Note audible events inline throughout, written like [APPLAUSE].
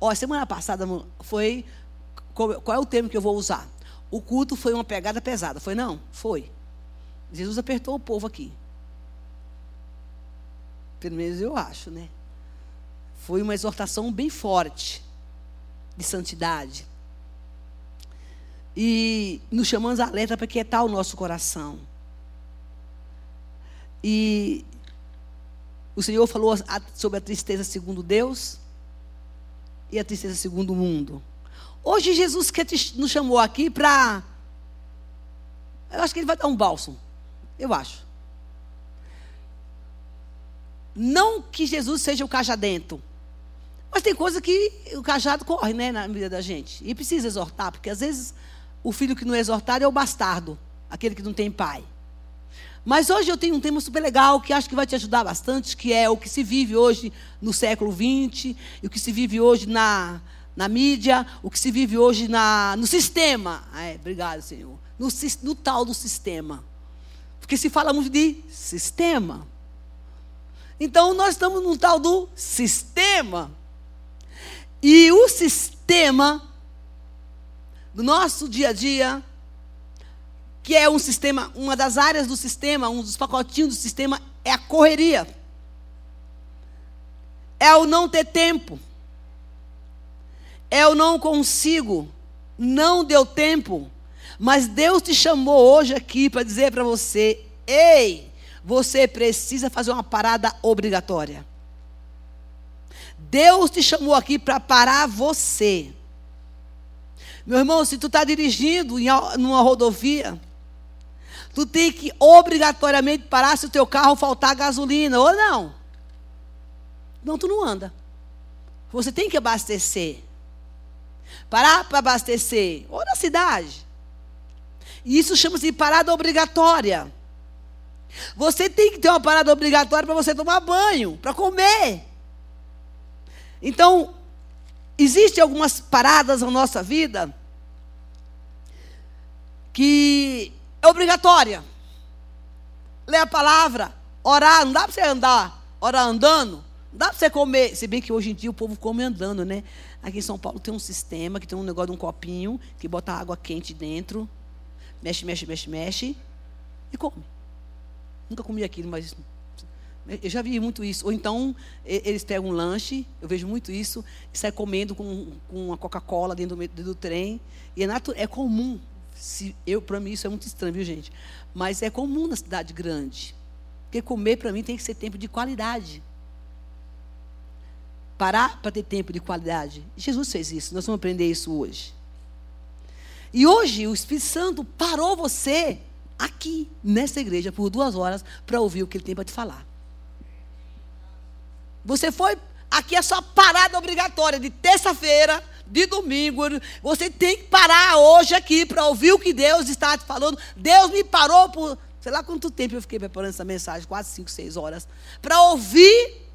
Ó, semana passada foi. Qual, é o termo que eu vou usar? O culto foi uma pegada pesada. Foi não? Foi. Jesus apertou o povo aqui. Pelo menos eu acho, né? Foi uma exortação bem forte de santidade. E nos chamamos a para quietar o nosso coração. E o Senhor falou sobre a tristeza segundo Deus e a tristeza segundo o mundo. Hoje Jesus quer te, nos chamou aqui para. Eu acho que ele vai dar um bálsamo. Eu acho. Não que Jesus seja o cajadento. Mas tem coisa que o cajado corre, né, na vida da gente. E precisa exortar, porque às vezes o filho que não é exortado é o bastardo, aquele que não tem pai. Mas hoje eu tenho um tema super legal que acho que vai te ajudar bastante, que é o que se vive hoje no século XX, e o que se vive hoje na, na mídia, o que se vive hoje na, no sistema. É, obrigado, Senhor. No, no tal do sistema. Porque se fala muito de sistema. Então nós estamos no tal do sistema. E o sistema do nosso dia a dia, que é um sistema, uma das áreas do sistema, um dos pacotinhos do sistema é a correria. É o não ter tempo. É o não consigo. Não deu tempo. Mas Deus te chamou hoje aqui para dizer para você: ei, você precisa fazer uma parada obrigatória. Deus te chamou aqui para parar você. Meu irmão, se tu está dirigindo em uma rodovia, tu tem que obrigatoriamente parar se o teu carro faltar gasolina, ou não. Não, tu não anda. Você tem que abastecer. Parar para abastecer. Ou na cidade. E isso chama-se parada obrigatória. Você tem que ter uma parada obrigatória para você tomar banho, para comer. Então, existem algumas paradas na nossa vida que é obrigatória. Ler a palavra, orar, não dá para você andar, orar andando, não dá para você comer. Se bem que hoje em dia o povo come andando, né? Aqui em São Paulo tem um sistema que tem um negócio de um copinho que bota água quente dentro mexe, mexe, mexe, mexe e come. Nunca comi aquilo, mas eu já vi muito isso. Ou então, eles pegam um lanche, eu vejo muito isso, e saem comendo com, com uma Coca-Cola dentro, dentro do, trem. E é, é comum. Se, eu, para mim, isso é muito estranho, viu, gente? Mas é comum na cidade grande. Porque comer, para mim, tem que ser tempo de qualidade. Parar para ter tempo de qualidade. Jesus fez isso, nós vamos aprender isso hoje. E hoje o Espírito Santo parou você aqui, nessa igreja, por duas horas, para ouvir o que ele tem para te falar. Você foi. Aqui é só parada obrigatória de terça-feira, de domingo. Você tem que parar hoje aqui para ouvir o que Deus está te falando. Deus me parou por. Sei lá quanto tempo eu fiquei preparando essa mensagem, quase cinco, seis horas, para ouvir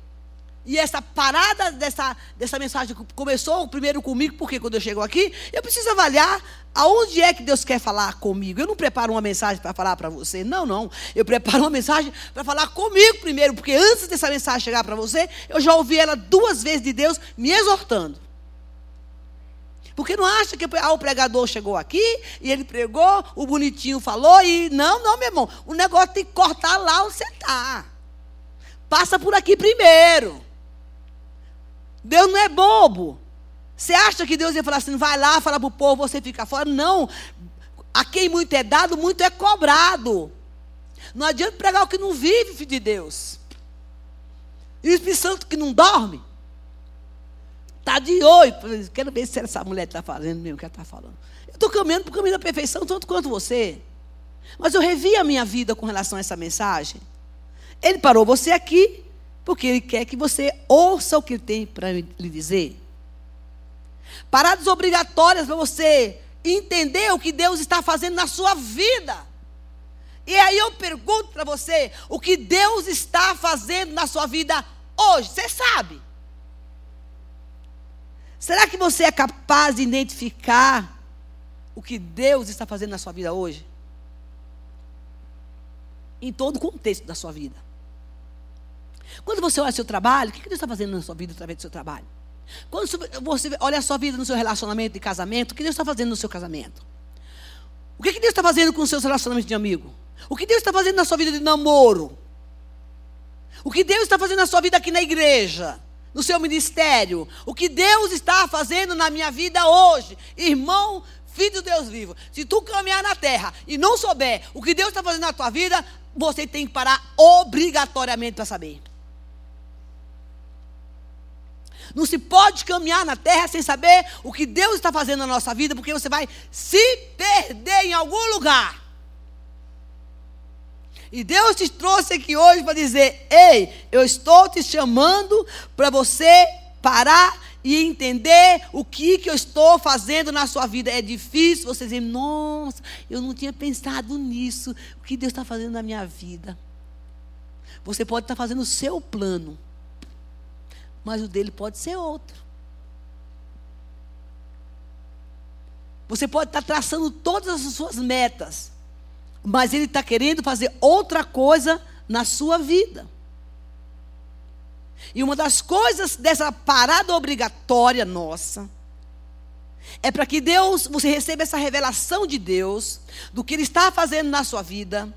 e essa parada dessa, dessa mensagem começou primeiro comigo, porque quando eu chego aqui, eu preciso avaliar aonde é que Deus quer falar comigo. Eu não preparo uma mensagem para falar para você, não, não. Eu preparo uma mensagem para falar comigo primeiro, porque antes dessa mensagem chegar para você, eu já ouvi ela duas vezes de Deus me exortando. Porque não acha que ah, o pregador chegou aqui e ele pregou, o bonitinho falou e. Não, não, meu irmão. O negócio tem que cortar lá onde você está. Passa por aqui primeiro. Deus não é bobo. Você acha que Deus ia falar assim, vai lá, fala para o povo, você fica fora? Não. A quem muito é dado, muito é cobrado. Não adianta pregar o que não vive, filho de Deus. E o Espírito Santo que não dorme. Está de olho. Quero ver se essa mulher está fazendo mesmo o que ela está falando. Eu estou caminhando para o caminho da perfeição, tanto quanto você. Mas eu revi a minha vida com relação a essa mensagem. Ele parou você aqui porque Ele quer que você ouça o que Ele tem para lhe dizer. Paradas obrigatórias para você entender o que Deus está fazendo na sua vida. E aí eu pergunto para você: o que Deus está fazendo na sua vida hoje? Você sabe? Será que você é capaz de identificar o que Deus está fazendo na sua vida hoje? Em todo o contexto da sua vida. Quando você olha seu trabalho, o que Deus está fazendo na sua vida através do seu trabalho? Quando você olha a sua vida no seu relacionamento de casamento, o que Deus está fazendo no seu casamento? O que Deus está fazendo com os seus relacionamentos de amigo? O que Deus está fazendo na sua vida de namoro? O que Deus está fazendo na sua vida aqui na igreja? No seu ministério? O que Deus está fazendo na minha vida hoje? Irmão, filho de Deus vivo. Se tu caminhar na terra e não souber o que Deus está fazendo na tua vida, você tem que parar obrigatoriamente para saber. Não se pode caminhar na terra sem saber o que Deus está fazendo na nossa vida, porque você vai se perder em algum lugar. E Deus te trouxe aqui hoje para dizer: Ei, eu estou te chamando para você parar e entender o que, que eu estou fazendo na sua vida. É difícil você dizer: Nossa, eu não tinha pensado nisso. O que Deus está fazendo na minha vida? Você pode estar fazendo o seu plano mas o dele pode ser outro. Você pode estar traçando todas as suas metas, mas ele está querendo fazer outra coisa na sua vida. E uma das coisas dessa parada obrigatória nossa é para que Deus, você receba essa revelação de Deus do que ele está fazendo na sua vida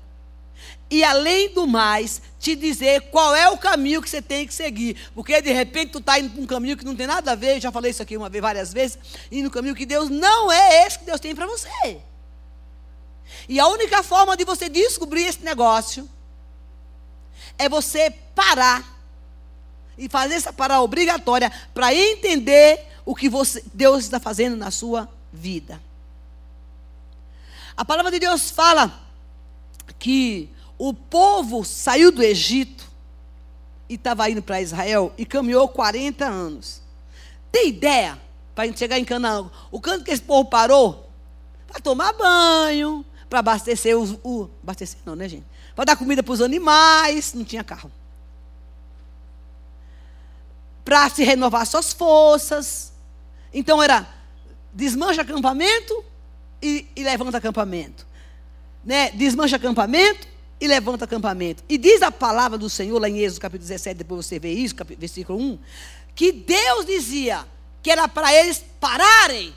e além do mais, te dizer qual é o caminho que você tem que seguir. Porque de repente tu está indo para um caminho que não tem nada a ver, já falei isso aqui uma vez, várias vezes, indo no caminho que Deus não é esse que Deus tem para você. E a única forma de você descobrir esse negócio é você parar e fazer essa parada obrigatória para entender o que você, Deus está fazendo na sua vida. A palavra de Deus fala que o povo saiu do Egito e estava indo para Israel e caminhou 40 anos. Tem ideia? Para chegar em Canaã, o canto que esse povo parou? Para tomar banho, para abastecer os. O, abastecer não, né, gente? Para dar comida para os animais, não tinha carro. Para se renovar suas forças. Então era desmancha acampamento e, e levanta acampamento. Né? Desmancha acampamento e levanta acampamento. E diz a palavra do Senhor, lá em Êxodo capítulo 17, depois você vê isso, versículo 1, que Deus dizia que era para eles pararem.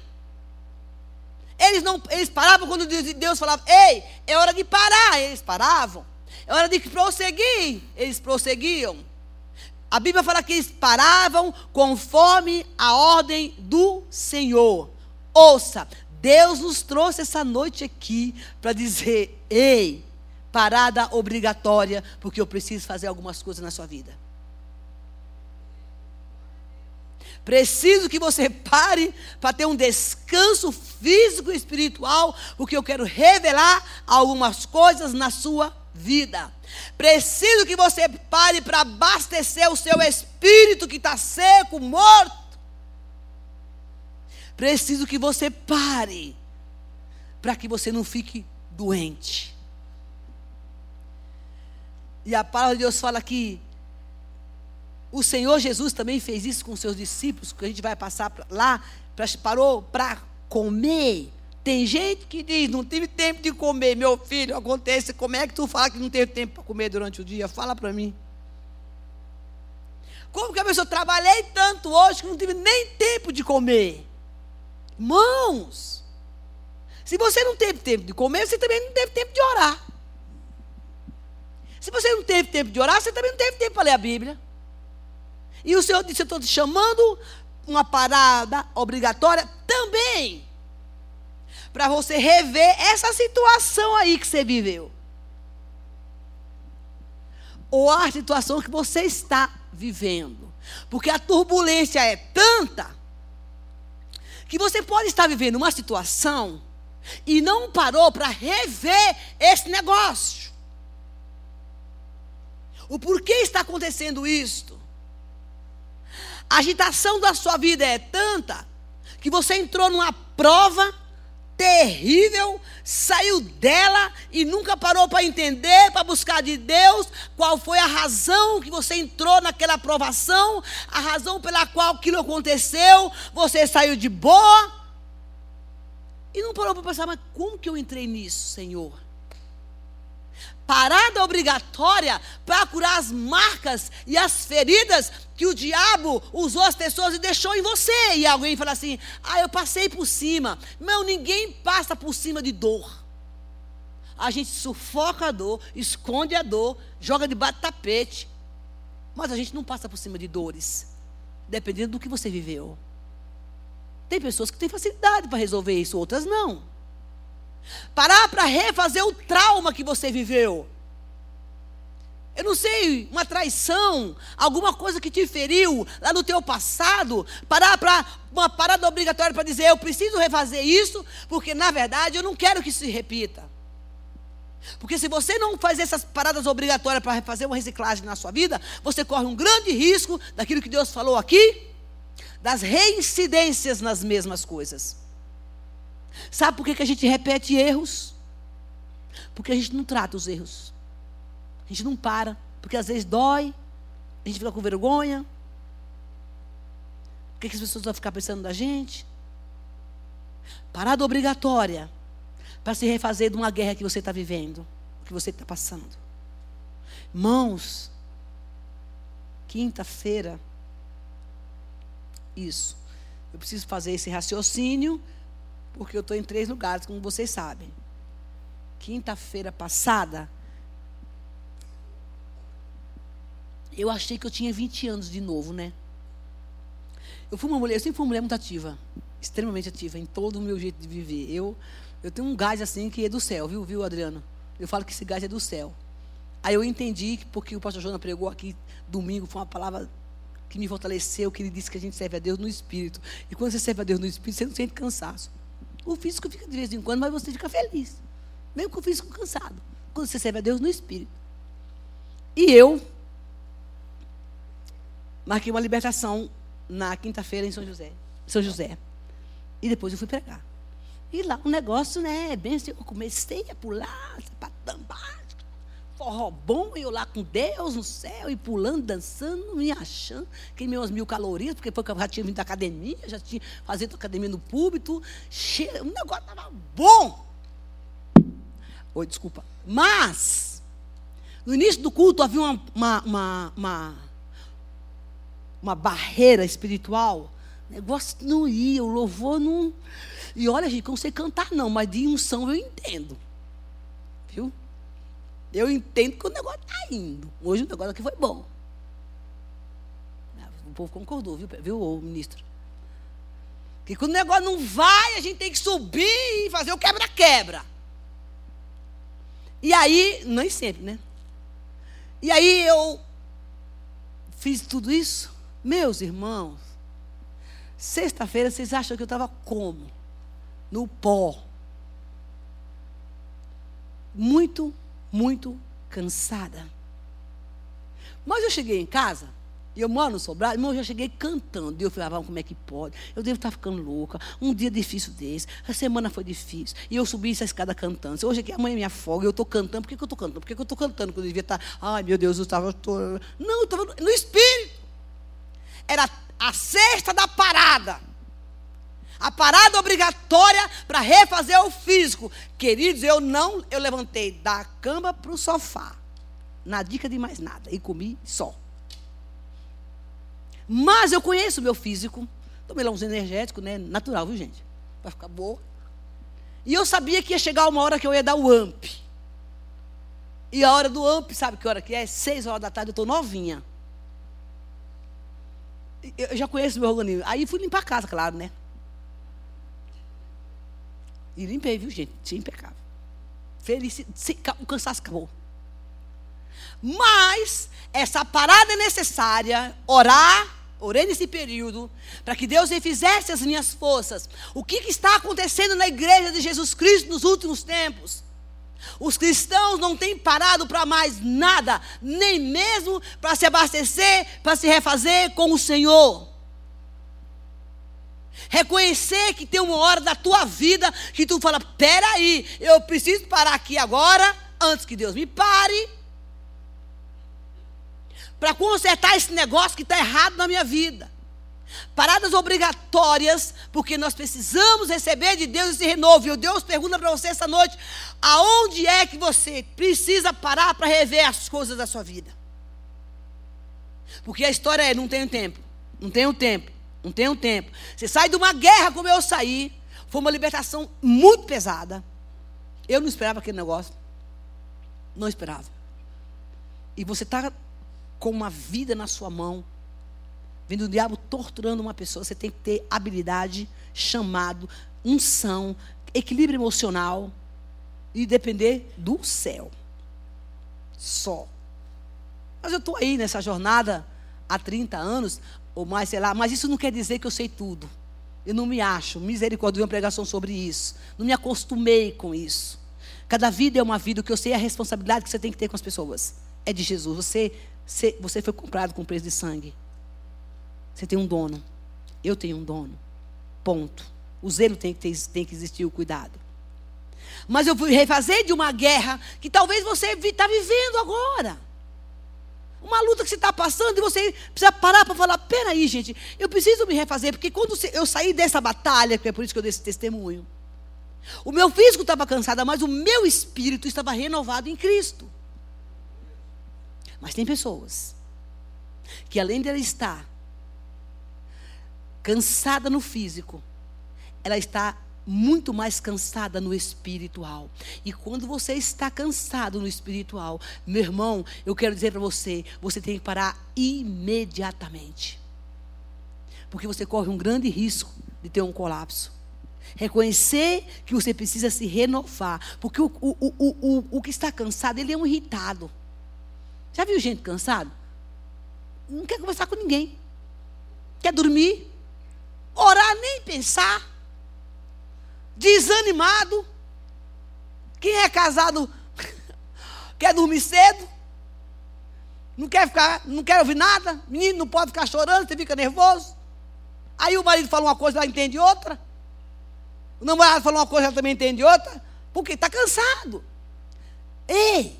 Eles não, eles paravam quando Deus falava, ei, é hora de parar, eles paravam. É hora de prosseguir, eles prosseguiam. A Bíblia fala que eles paravam conforme a ordem do Senhor. Ouça, Deus nos trouxe essa noite aqui para dizer: ei, parada obrigatória, porque eu preciso fazer algumas coisas na sua vida. Preciso que você pare para ter um descanso físico e espiritual, porque eu quero revelar algumas coisas na sua vida. Preciso que você pare para abastecer o seu espírito que está seco, morto. Preciso que você pare para que você não fique doente. E a palavra de Deus fala que o Senhor Jesus também fez isso com seus discípulos, que a gente vai passar lá, pra, parou para comer. Tem gente que diz, não tive tempo de comer, meu filho, acontece, como é que tu fala que não teve tempo para comer durante o dia? Fala para mim. Como que a pessoa, trabalhei tanto hoje que não tive nem tempo de comer? Mãos, se você não teve tempo de comer, você também não teve tempo de orar. Se você não teve tempo de orar, você também não teve tempo para ler a Bíblia. E o Senhor disse: Eu estou te chamando uma parada obrigatória também. Para você rever essa situação aí que você viveu. Ou a situação que você está vivendo. Porque a turbulência é tanta que você pode estar vivendo uma situação e não parou para rever esse negócio. O porquê está acontecendo isto? A agitação da sua vida é tanta que você entrou numa prova terrível, saiu dela e nunca parou para entender, para buscar de Deus qual foi a razão que você entrou naquela provação, a razão pela qual aquilo aconteceu, você saiu de boa e não parou para pensar, mas como que eu entrei nisso, Senhor? Parada obrigatória para curar as marcas e as feridas que o diabo usou as pessoas e deixou em você. E alguém fala assim: ah, eu passei por cima. Não, ninguém passa por cima de dor. A gente sufoca a dor, esconde a dor, joga debaixo do tapete. Mas a gente não passa por cima de dores, dependendo do que você viveu. Tem pessoas que têm facilidade para resolver isso, outras não. Parar para refazer o trauma que você viveu eu não sei, uma traição, alguma coisa que te feriu lá no teu passado, parar para uma parada obrigatória para dizer, eu preciso refazer isso, porque na verdade eu não quero que isso se repita. Porque se você não faz essas paradas obrigatórias para fazer uma reciclagem na sua vida, você corre um grande risco daquilo que Deus falou aqui, das reincidências nas mesmas coisas. Sabe por que, que a gente repete erros? Porque a gente não trata os erros. A gente não para, porque às vezes dói, a gente fica com vergonha. O que, as pessoas vão ficar pensando da gente? Parada obrigatória para se refazer de uma guerra que você está vivendo, que você está passando. Mãos, quinta-feira, isso. Eu preciso fazer esse raciocínio, porque eu estou em três lugares, como vocês sabem. Quinta-feira passada, Eu achei que eu tinha 20 anos de novo, né? Eu fui uma mulher, eu sempre fui uma mulher muito ativa, extremamente ativa em todo o meu jeito de viver. Eu, eu tenho um gás assim que é do céu, viu, viu, Adriano? Eu falo que esse gás é do céu. Aí eu entendi que porque o pastor Jonas pregou aqui domingo, foi uma palavra que me fortaleceu, que ele disse que a gente serve a Deus no espírito. E quando você serve a Deus no espírito, você não sente cansaço. O físico fica de vez em quando, mas você fica feliz. Mesmo com o físico cansado. Quando você serve a Deus no espírito. E eu marquei uma libertação na quinta-feira em São José. São José. E depois eu fui pregar. E lá o um negócio, né, bem assim, eu comecei a pular, forró bom, eu lá com Deus no céu, e pulando, dançando, me achando, queimei umas mil calorias, porque foi que eu já tinha vindo da academia, já tinha fazendo academia no púlpito, cheio, o negócio estava bom. Oi, desculpa. Mas, no início do culto havia uma, uma, uma, uma uma barreira espiritual, o negócio não ia, o louvor não. E olha, gente, eu não sei cantar, não, mas de unção eu entendo. Viu? Eu entendo que o negócio está indo. Hoje o negócio aqui foi bom. O povo concordou, viu, viu ministro? Que quando o negócio não vai, a gente tem que subir e fazer o quebra-quebra. E aí, nem sempre, né? E aí eu fiz tudo isso. Meus irmãos, sexta-feira vocês acham que eu estava como? No pó. Muito, muito cansada. Mas eu cheguei em casa, e eu moro no sobrado, irmão, eu já cheguei cantando. E eu falei, ah, como é que pode? Eu devo estar ficando louca. Um dia difícil desse. A semana foi difícil. E eu subi essa escada cantando. Hoje aqui amanhã minha folga, eu estou cantando. Por que, que eu estou cantando? Por que, que eu estou cantando? Quando eu devia estar, ai meu Deus, eu estava. Não, eu estava no espírito era a sexta da parada. A parada obrigatória para refazer o físico. Queridos, eu não, eu levantei da cama para o sofá. Na dica de mais nada. E comi só. Mas eu conheço o meu físico. Tomei lá uns energéticos, né? Natural, viu, gente? Para ficar boa. E eu sabia que ia chegar uma hora que eu ia dar o amp. E a hora do amp, sabe que hora que é? Seis horas da tarde, eu estou novinha eu já conheço o meu organismo. Aí fui limpar a casa, claro, né? E limpei, viu, gente? Tinha impecável. Feliz, o cansaço acabou. Mas essa parada é necessária, orar, orei nesse período, para que Deus refizesse as minhas forças. O que, que está acontecendo na igreja de Jesus Cristo nos últimos tempos? Os cristãos não têm parado para mais nada, nem mesmo para se abastecer, para se refazer com o Senhor. Reconhecer que tem uma hora da tua vida que tu fala: peraí, eu preciso parar aqui agora, antes que Deus me pare, para consertar esse negócio que está errado na minha vida. Paradas obrigatórias, porque nós precisamos receber de Deus esse renovo. E Deus pergunta para você essa noite: aonde é que você precisa parar para rever as coisas da sua vida? Porque a história é: não tenho tempo, não tenho tempo, não tenho tempo. Você sai de uma guerra como eu saí, foi uma libertação muito pesada. Eu não esperava aquele negócio. Não esperava. E você está com uma vida na sua mão Vendo o diabo torturando uma pessoa, você tem que ter habilidade, chamado, unção, equilíbrio emocional e depender do céu. Só. Mas eu estou aí nessa jornada há 30 anos, ou mais, sei lá, mas isso não quer dizer que eu sei tudo. Eu não me acho, misericórdia, uma pregação sobre isso. Não me acostumei com isso. Cada vida é uma vida, o que eu sei é a responsabilidade que você tem que ter com as pessoas. É de Jesus. Você, você foi comprado com preço de sangue. Você tem um dono. Eu tenho um dono. Ponto. O zelo tem que, ter, tem que existir, o cuidado. Mas eu fui refazer de uma guerra que talvez você está vivendo agora. Uma luta que você está passando e você precisa parar para falar: peraí, gente, eu preciso me refazer, porque quando eu saí dessa batalha, que é por isso que eu dei esse testemunho, o meu físico estava cansado, mas o meu espírito estava renovado em Cristo. Mas tem pessoas que, além de ela estar cansada no físico, ela está muito mais cansada no espiritual. E quando você está cansado no espiritual, meu irmão, eu quero dizer para você, você tem que parar imediatamente. Porque você corre um grande risco de ter um colapso. Reconhecer que você precisa se renovar. Porque o, o, o, o, o que está cansado, ele é um irritado. Já viu gente cansado? Não quer conversar com ninguém. Quer dormir orar nem pensar, desanimado. Quem é casado [LAUGHS] quer dormir cedo, não quer ficar, não quer ouvir nada, menino não pode ficar chorando, você fica nervoso. Aí o marido fala uma coisa, ela entende outra. O namorado fala uma coisa, ela também entende outra, porque está cansado. Ei,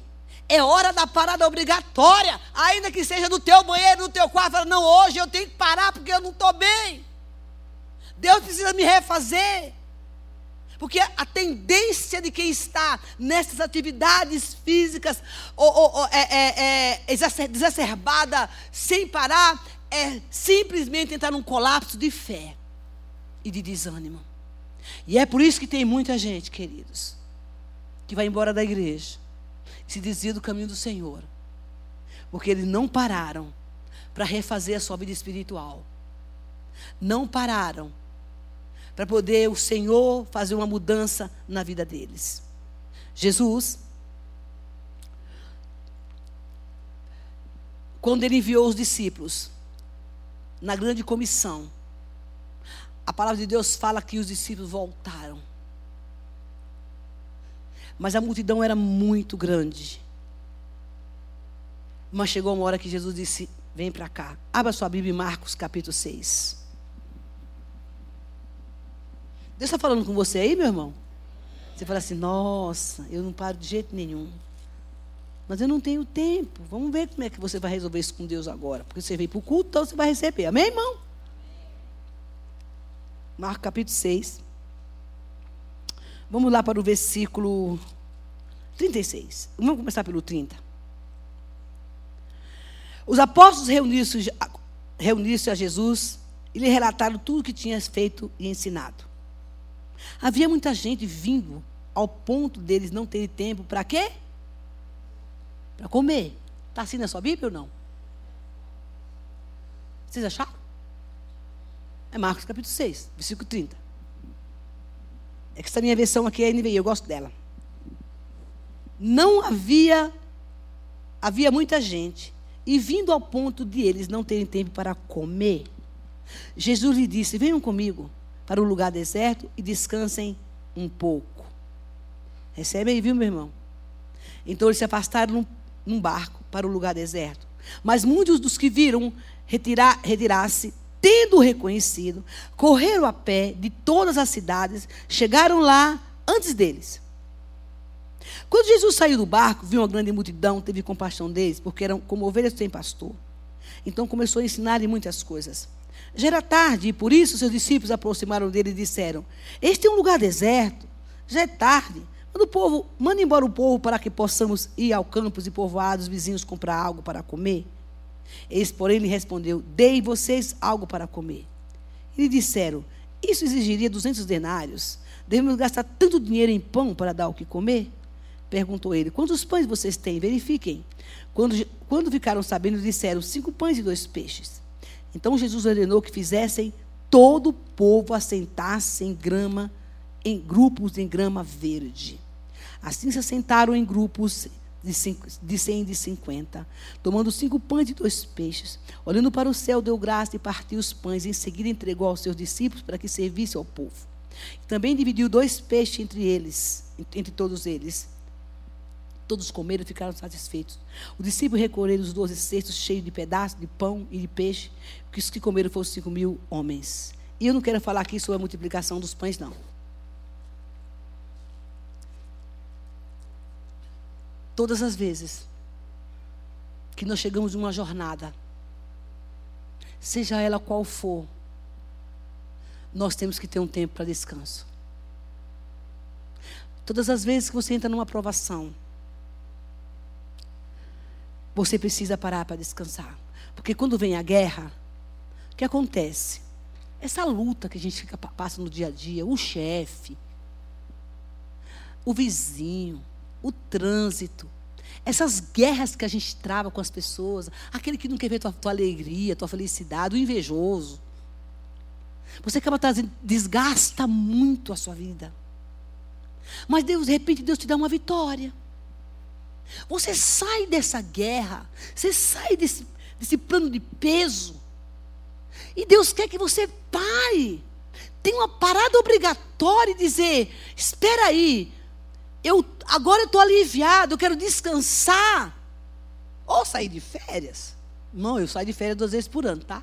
é hora da parada obrigatória, ainda que seja no teu banheiro, no teu quarto, fala, não, hoje eu tenho que parar porque eu não estou bem. Deus precisa me refazer. Porque a tendência de quem está nessas atividades físicas ou, ou, ou é, é, é sem parar é simplesmente entrar num colapso de fé e de desânimo. E é por isso que tem muita gente, queridos, que vai embora da igreja, se desvia do caminho do Senhor, porque eles não pararam para refazer a sua vida espiritual. Não pararam para poder o Senhor fazer uma mudança na vida deles. Jesus, quando ele enviou os discípulos na grande comissão, a palavra de Deus fala que os discípulos voltaram. Mas a multidão era muito grande. Mas chegou uma hora que Jesus disse: Vem para cá. Abra sua Bíblia em Marcos capítulo 6. Deus está falando com você aí, meu irmão? Você fala assim, nossa, eu não paro de jeito nenhum. Mas eu não tenho tempo. Vamos ver como é que você vai resolver isso com Deus agora. Porque você veio para o culto, então você vai receber. Amém, irmão? Marcos capítulo 6. Vamos lá para o versículo 36. Vamos começar pelo 30. Os apóstolos reuniram-se reuniram a Jesus e lhe relataram tudo o que tinha feito e ensinado. Havia muita gente vindo ao ponto deles não terem tempo para quê? Para comer. Está assim na sua Bíblia ou não? Vocês acharam? É Marcos capítulo 6, versículo 30. É que essa minha versão aqui é NVI, eu gosto dela. Não havia, havia muita gente, e vindo ao ponto de eles não terem tempo para comer, Jesus lhe disse: Venham comigo para um lugar deserto e descansem um pouco. Recebe aí, viu, meu irmão? Então eles se afastaram num, num barco para o lugar deserto. Mas muitos dos que viram retirar, retirar-se, tendo reconhecido, correram a pé de todas as cidades, chegaram lá antes deles. Quando Jesus saiu do barco, viu uma grande multidão, teve compaixão deles, porque eram como ovelhas sem pastor. Então começou a ensinar-lhe muitas coisas. Já era tarde, e por isso seus discípulos aproximaram dele e disseram: Este é um lugar deserto, já é tarde. Manda, o povo, manda embora o povo para que possamos ir ao campos e povoados vizinhos comprar algo para comer. Eles, porém, lhe respondeu: Dei vocês algo para comer. E lhe disseram: Isso exigiria duzentos denários. Devemos gastar tanto dinheiro em pão para dar o que comer? Perguntou ele: Quantos pães vocês têm? Verifiquem. Quando, quando ficaram sabendo, disseram: Cinco pães e dois peixes. Então Jesus ordenou que fizessem todo o povo assentar-se em grama, em grupos em grama verde. Assim se assentaram em grupos de, cem e de cinquenta, tomando cinco pães e dois peixes. Olhando para o céu, deu graça e partiu os pães. Em seguida entregou aos seus discípulos para que servisse ao povo. Também dividiu dois peixes entre eles, entre todos eles. Todos comeram e ficaram satisfeitos. O discípulo recolheram os doze cestos cheios de pedaços de pão e de peixe, que os que comeram foram cinco mil homens. E eu não quero falar aqui sobre a multiplicação dos pães, não. Todas as vezes que nós chegamos em uma jornada, seja ela qual for, nós temos que ter um tempo para descanso. Todas as vezes que você entra numa aprovação, você precisa parar para descansar. Porque quando vem a guerra, que acontece? Essa luta que a gente fica, passa no dia a dia, o chefe, o vizinho, o trânsito, essas guerras que a gente trava com as pessoas, aquele que não quer ver tua, tua alegria, tua felicidade, o invejoso. Você acaba trazendo, desgasta muito a sua vida. Mas Deus, de repente, Deus te dá uma vitória. Você sai dessa guerra, você sai desse, desse plano de peso. E Deus quer que você pare. Tem uma parada obrigatória e dizer: espera aí, eu agora eu estou aliviado, eu quero descansar. Ou sair de férias. Não, eu saio de férias duas vezes por ano, tá?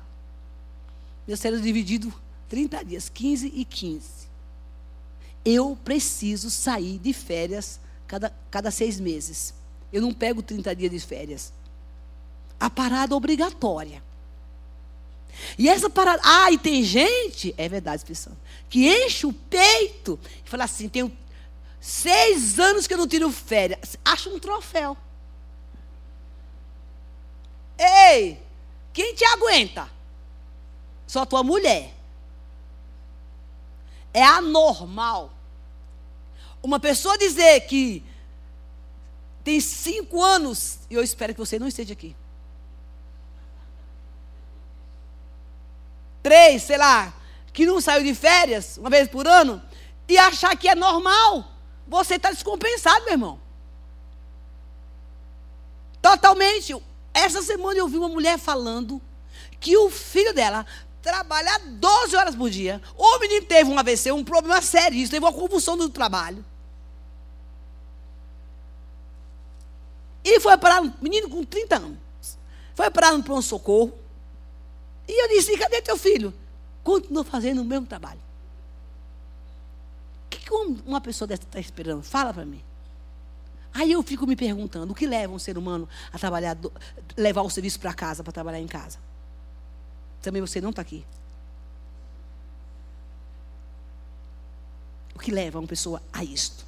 Meu férias dividido 30 dias, 15 e 15. Eu preciso sair de férias cada, cada seis meses. Eu não pego 30 dias de férias. A parada obrigatória. E essa parada. Ah, e tem gente, é verdade, pessoal, que enche o peito e fala assim: tenho Seis anos que eu não tiro férias. Acha um troféu. Ei, quem te aguenta? Só tua mulher. É anormal. Uma pessoa dizer que tem cinco anos, e eu espero que você não esteja aqui. Três, sei lá, que não saiu de férias uma vez por ano, e achar que é normal. Você está descompensado, meu irmão. Totalmente. Essa semana eu vi uma mulher falando que o filho dela trabalha 12 horas por dia. O menino teve um AVC, um problema sério, teve uma convulsão do trabalho. E foi parar, um menino com 30 anos. Foi parar no pronto-socorro. E eu disse: cadê teu filho? Continua fazendo o mesmo trabalho que uma pessoa dessa está esperando? Fala para mim. Aí eu fico me perguntando, o que leva um ser humano a trabalhar, levar o serviço para casa, para trabalhar em casa? Também você não está aqui. O que leva uma pessoa a isto?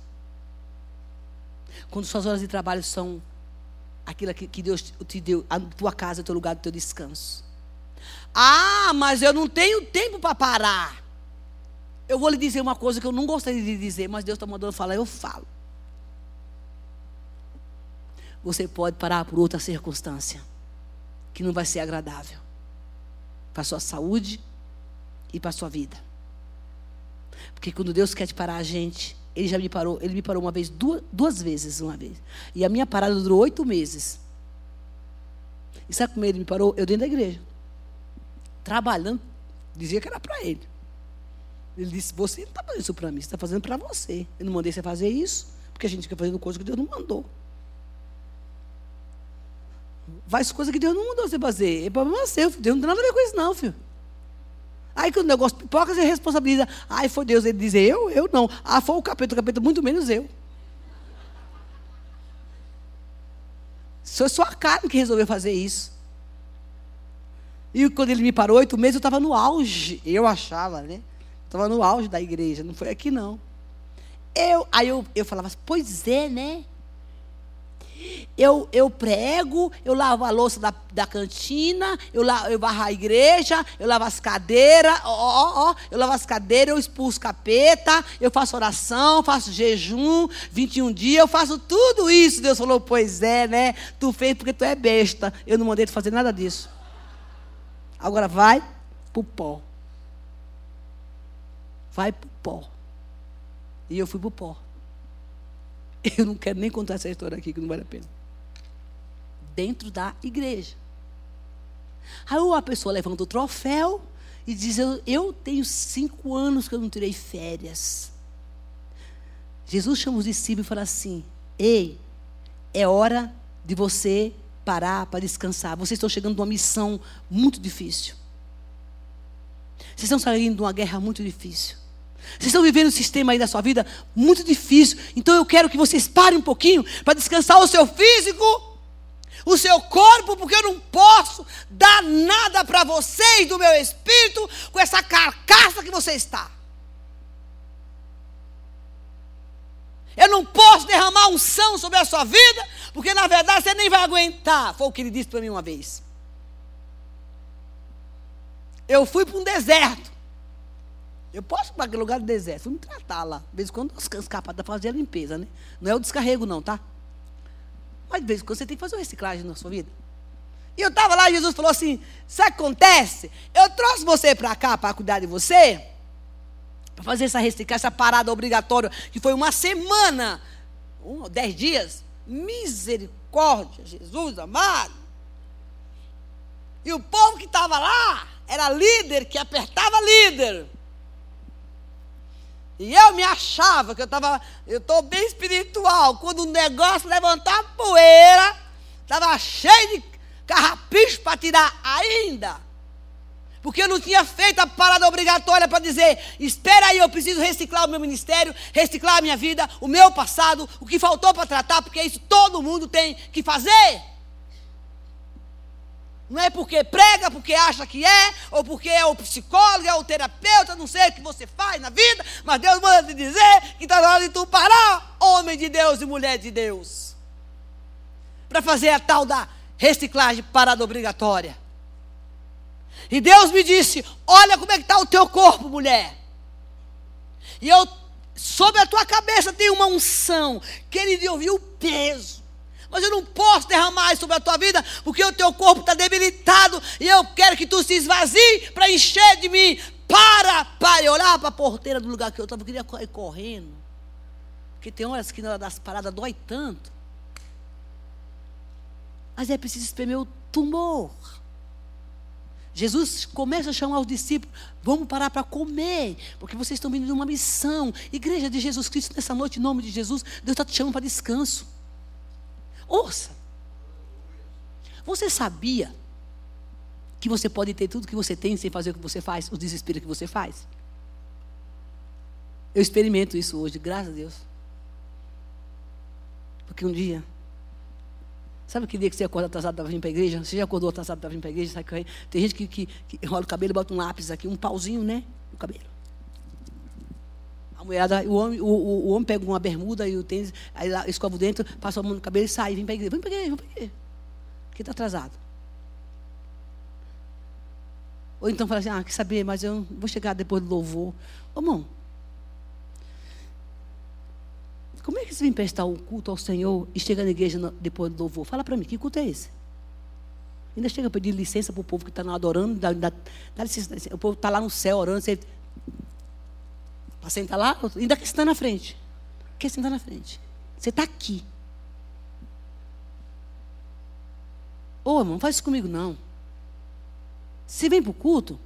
Quando suas horas de trabalho são aquilo que Deus te deu, a tua casa, o teu lugar, o teu descanso. Ah, mas eu não tenho tempo para parar. Eu vou lhe dizer uma coisa que eu não gostaria de dizer, mas Deus está mandando falar, eu falo. Você pode parar por outra circunstância que não vai ser agradável para a sua saúde e para a sua vida. Porque quando Deus quer te parar a gente, Ele já me parou, Ele me parou uma vez, duas, duas vezes uma vez. E a minha parada durou oito meses. E sabe como Ele me parou? Eu dentro da igreja. Trabalhando, dizia que era para Ele. Ele disse: Você não está fazendo isso para mim, você está fazendo para você. Eu não mandei você fazer isso, porque a gente fica fazendo coisa que Deus não mandou. Faz coisa que Deus não mandou você fazer. É problema seu, filho. Deus não tem nada a ver com isso, não, filho. Aí quando o negócio pipoca, você responsabiliza. Ai, foi Deus ele dizer eu? Eu não. Ah, foi o capeta, o capeta, muito menos eu. Foi sua carne que resolveu fazer isso. E quando ele me parou oito meses, eu estava no auge. Eu achava, né? Estava no auge da igreja. Não foi aqui, não. Eu, aí eu, eu falava, pois é, né? Eu, eu prego, eu lavo a louça da, da cantina, eu, la, eu varro a igreja, eu lavo as cadeiras, ó, ó, ó, eu lavo as cadeiras, eu expulso capeta, eu faço oração, faço jejum, 21 dias, eu faço tudo isso. Deus falou, pois é, né? Tu fez porque tu é besta. Eu não mandei tu fazer nada disso. Agora vai pro pó. Vai pro pó. E eu fui pro pó. [LAUGHS] Eu não quero nem contar essa história aqui, que não vale a pena. Dentro da igreja. Aí a pessoa levanta o troféu e diz: eu, eu tenho cinco anos que eu não tirei férias. Jesus chama os discípulos e fala assim: Ei, é hora de você parar para descansar. Vocês estão chegando de uma missão muito difícil. Vocês estão saindo de uma guerra muito difícil. Vocês estão vivendo um sistema aí da sua vida muito difícil. Então eu quero que vocês parem um pouquinho para descansar o seu físico, o seu corpo, porque eu não posso dar nada para vocês do meu espírito com essa carcaça que você está. Eu não posso derramar unção sobre a sua vida, porque na verdade você nem vai aguentar. Foi o que ele disse para mim uma vez. Eu fui para um deserto. Eu posso para aquele lugar do deserto, fui me tratar lá. De vez em quando as capadas fazer a limpeza, né? Não é o descarrego, não, tá? Mas de vez em quando você tem que fazer uma reciclagem na sua vida. E eu estava lá Jesus falou assim: Sabe o que acontece? Eu trouxe você para cá para cuidar de você, para fazer essa reciclagem, essa parada obrigatória, que foi uma semana, um, dez dias. Misericórdia, Jesus amado. E o povo que estava lá era líder que apertava líder. E eu me achava que eu estava, eu estou bem espiritual. Quando o negócio levantar poeira, estava cheio de carrapicho para tirar ainda. Porque eu não tinha feito a parada obrigatória para dizer: espera aí, eu preciso reciclar o meu ministério, reciclar a minha vida, o meu passado, o que faltou para tratar, porque isso todo mundo tem que fazer. Não é porque prega, porque acha que é, ou porque é o psicólogo, é o terapeuta, não sei o que você faz na vida, mas Deus manda te dizer que está na hora de tu parar, homem de Deus e mulher de Deus, para fazer a tal da reciclagem parada obrigatória. E Deus me disse: Olha como é que está o teu corpo, mulher. E eu, sobre a tua cabeça tem uma unção, que ele ouviu o peso mas eu não posso derramar sobre a tua vida, porque o teu corpo está debilitado e eu quero que tu se esvazie para encher de mim. Para, para. E olhar para a porteira do lugar que eu estava, eu queria ir correndo. Porque tem horas que na hora das paradas dói tanto. Mas é preciso espremer o tumor. Jesus começa a chamar os discípulos, vamos parar para comer, porque vocês estão vindo de uma missão. Igreja de Jesus Cristo, nessa noite, em nome de Jesus, Deus está te chamando para descanso. Ouça. Você sabia que você pode ter tudo que você tem sem fazer o que você faz, o desespero que você faz? Eu experimento isso hoje, graças a Deus. Porque um dia, sabe aquele dia que você acorda atrasado para vir para a igreja? Você já acordou atrasado para vir para a igreja? Sabe? Tem gente que, que, que o cabelo e bota um lápis aqui, um pauzinho, né? No cabelo. A mulherada, o homem, o, o, homem pega uma bermuda e o tênis, aí lá, escova o dentro, passa a mão no cabelo e sai, vem para a igreja. Vem para a igreja, vem para a igreja. Porque está atrasado. Ou então fala assim, ah, quer saber, mas eu vou chegar depois do louvor. Ô, irmão, como é que você vem prestar o culto ao Senhor e chega na igreja depois do louvor? Fala para mim, que culto é esse? Ainda chega a pedir licença para o povo que está adorando, dá, dá, dá licença, o povo está lá no céu orando, você para sentar lá, ainda quer sentar na frente. Quer sentar na frente. Você está aqui. Ô, oh, irmão, não faz isso comigo, não. Você vem para o culto,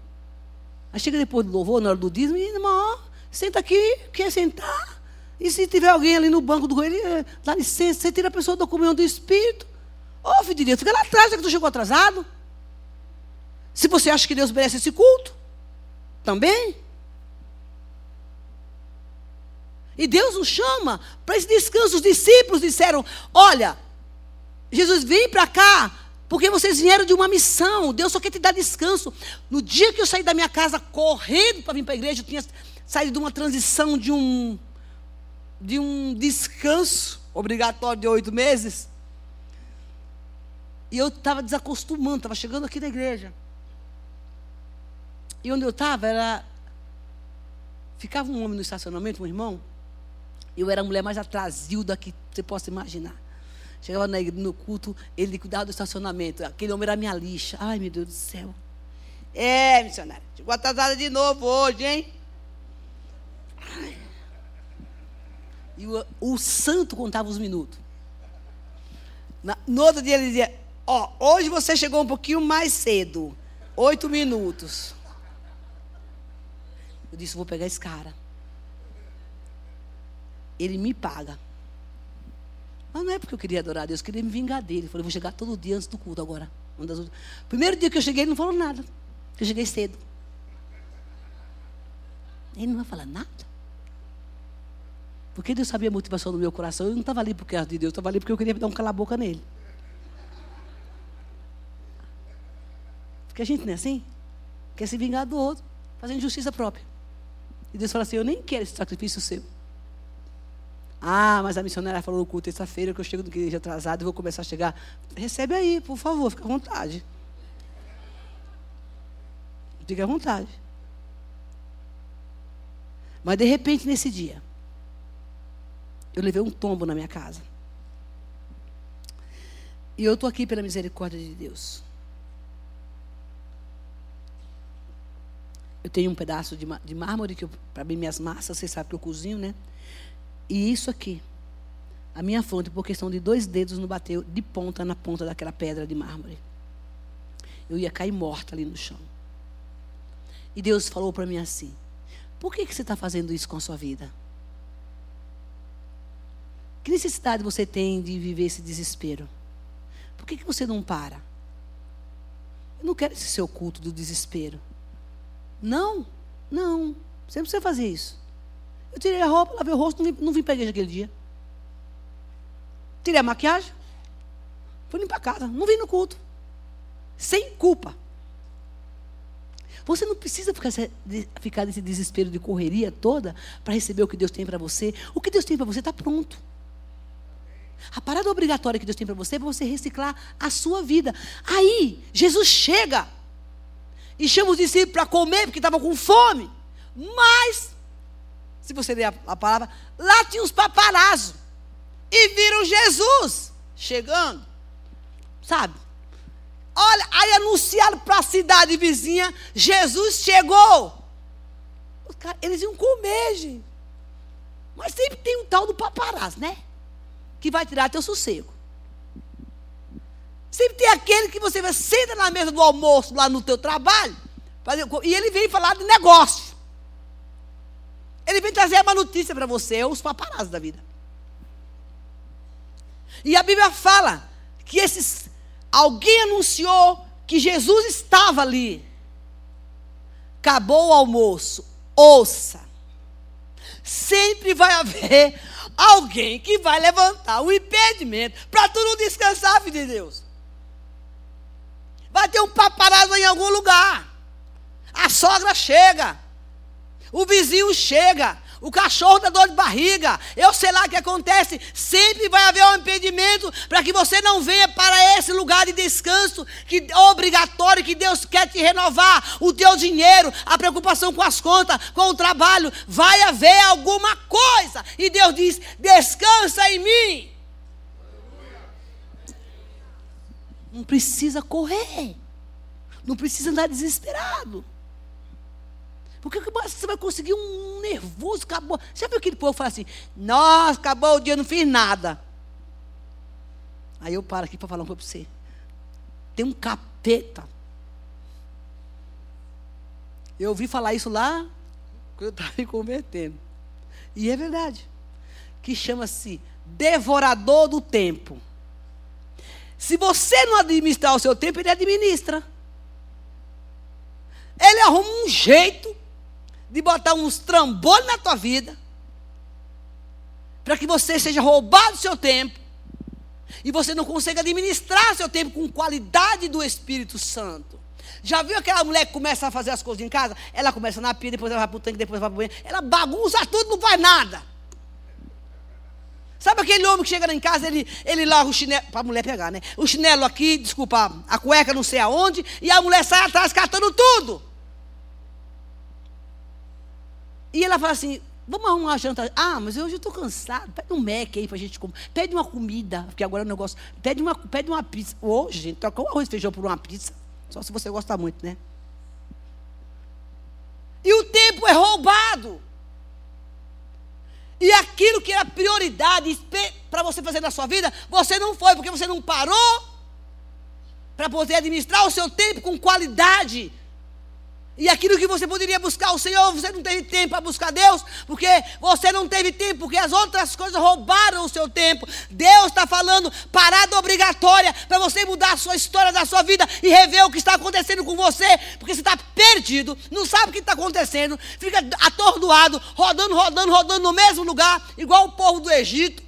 aí chega depois do louvor, na hora do dízimo, e, irmão, senta aqui, quer sentar. E se tiver alguém ali no banco do ele, eh, dá licença, você tira a pessoa da comunhão do Espírito. Ô, oh, filho de Deus, fica lá atrás, já que tu chegou atrasado. Se você acha que Deus merece esse culto, também. E Deus nos chama para esse descanso. Os discípulos disseram: Olha, Jesus, vem para cá Porque vocês vieram de uma missão. Deus só quer te dar descanso. No dia que eu saí da minha casa correndo para vir para a igreja, eu tinha saído de uma transição de um, de um descanso obrigatório de oito meses. E eu estava desacostumando, estava chegando aqui na igreja. E onde eu estava era. Ficava um homem no estacionamento, um irmão. Eu era a mulher mais atrasilda que você possa imaginar. Chegava no culto, ele cuidava do estacionamento. Aquele homem era minha lixa. Ai, meu Deus do céu. É, missionário. Chegou atrasada de novo hoje, hein? Ai. E o, o, santo contava os minutos. Na, no outro dia ele dizia: Ó, hoje você chegou um pouquinho mais cedo. Oito minutos. Eu disse: Vou pegar esse cara. Ele me paga. Mas não é porque eu queria adorar a Deus, eu queria me vingar dele. Eu falei, vou chegar todo dia antes do culto agora. Primeiro dia que eu cheguei, ele não falou nada. Eu cheguei cedo. Ele não vai falar nada. Porque Deus sabia a motivação do meu coração. Eu não estava ali porque era de Deus, eu estava ali porque eu queria dar um cala-boca nele. Porque a gente não é assim? Quer se vingar do outro, fazendo justiça própria. E Deus fala assim: Eu nem quero esse sacrifício seu. Ah, mas a missionária falou no culto terça-feira que eu chego do igreja atrasado e vou começar a chegar. Recebe aí, por favor, fica à vontade. Fica à vontade. Mas de repente, nesse dia, eu levei um tombo na minha casa. E eu estou aqui pela misericórdia de Deus. Eu tenho um pedaço de, de mármore para abrir minhas massas, vocês sabem que eu cozinho, né? E isso aqui, a minha fonte, por questão de dois dedos, não bateu de ponta na ponta daquela pedra de mármore. Eu ia cair morta ali no chão. E Deus falou para mim assim: Por que, que você está fazendo isso com a sua vida? Que necessidade você tem de viver esse desespero? Por que, que você não para? Eu não quero esse seu culto do desespero. Não, não. Você não precisa fazer isso. Eu tirei a roupa, lavei o rosto, não vim, não vim para a igreja aquele dia. Tirei a maquiagem, fui limpar a casa, não vim no culto. Sem culpa. Você não precisa ficar, ficar nesse desespero de correria toda para receber o que Deus tem para você. O que Deus tem para você está pronto. A parada obrigatória que Deus tem para você é para você reciclar a sua vida. Aí, Jesus chega e chama os discípulos para comer, porque estavam com fome. Mas se você ler a, a palavra, lá tinha os paparazzo. E viram Jesus chegando. Sabe? Olha, aí anunciaram para a cidade vizinha: Jesus chegou. Cara, eles iam comer, gente. Mas sempre tem um tal do paparazzo, né? Que vai tirar teu sossego. Sempre tem aquele que você vai, senta na mesa do almoço lá no teu trabalho, e ele vem falar de negócio. Ele vem trazer uma notícia para você, os paparazzi da vida. E a Bíblia fala que esses alguém anunciou que Jesus estava ali. Acabou o almoço. Ouça. Sempre vai haver alguém que vai levantar o impedimento para tu não descansar, filho de Deus. Vai ter um paparazzo em algum lugar. A sogra chega. O vizinho chega, o cachorro dá dor de barriga, eu sei lá o que acontece. Sempre vai haver um impedimento para que você não venha para esse lugar de descanso que é obrigatório, que Deus quer te renovar. O teu dinheiro, a preocupação com as contas, com o trabalho, vai haver alguma coisa. E Deus diz: descansa em mim. Não precisa correr, não precisa andar desesperado. Porque você vai conseguir um nervoso, acabou. Viu aquele povo que fala assim, nossa, acabou o dia, não fiz nada. Aí eu paro aqui para falar uma coisa para você. Tem um capeta. Eu ouvi falar isso lá quando eu estava me convertendo. E é verdade. Que chama-se devorador do tempo. Se você não administrar o seu tempo, ele administra. Ele arruma um jeito de botar uns trambolhos na tua vida, para que você seja roubado do seu tempo, E você não consegue administrar seu tempo com qualidade do Espírito Santo. Já viu aquela mulher que começa a fazer as coisas em casa? Ela começa na pia, depois ela vai para o tanque, depois vai para o banheiro. Ela bagunça tudo, não faz nada. Sabe aquele homem que chega lá em casa, ele, ele larga o chinelo, para a mulher pegar, né? O chinelo aqui, desculpa, a cueca não sei aonde, e a mulher sai atrás catando tudo. E ela fala assim: vamos arrumar uma janta. Ah, mas hoje eu estou cansado. Pede um Mac aí para a gente comer. Pede uma comida, porque agora é um negócio. Pede uma, pede uma pizza. Hoje, gente, trocar um arroz e feijão por uma pizza. Só se você gosta muito, né? E o tempo é roubado. E aquilo que era prioridade para você fazer na sua vida, você não foi, porque você não parou para poder administrar o seu tempo com qualidade. E aquilo que você poderia buscar o Senhor, você não teve tempo para buscar Deus, porque você não teve tempo, porque as outras coisas roubaram o seu tempo. Deus está falando parada obrigatória para você mudar a sua história da sua vida e rever o que está acontecendo com você, porque você está perdido, não sabe o que está acontecendo, fica atordoado, rodando, rodando, rodando no mesmo lugar, igual o povo do Egito.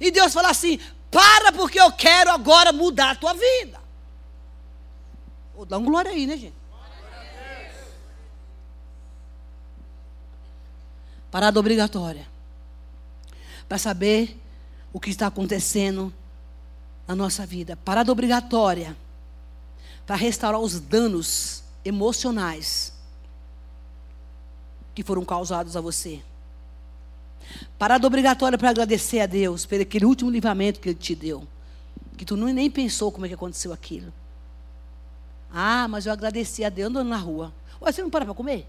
E Deus fala assim: para, porque eu quero agora mudar a tua vida. Vou dar um glória aí, né, gente? Parada obrigatória. Para saber o que está acontecendo na nossa vida. Parada obrigatória. Para restaurar os danos emocionais que foram causados a você. Parada obrigatória para agradecer a Deus pelo aquele último livramento que Ele te deu. Que tu nem pensou como é que aconteceu aquilo. Ah, mas eu agradeci a Deus andando na rua. Ué, você não para para comer?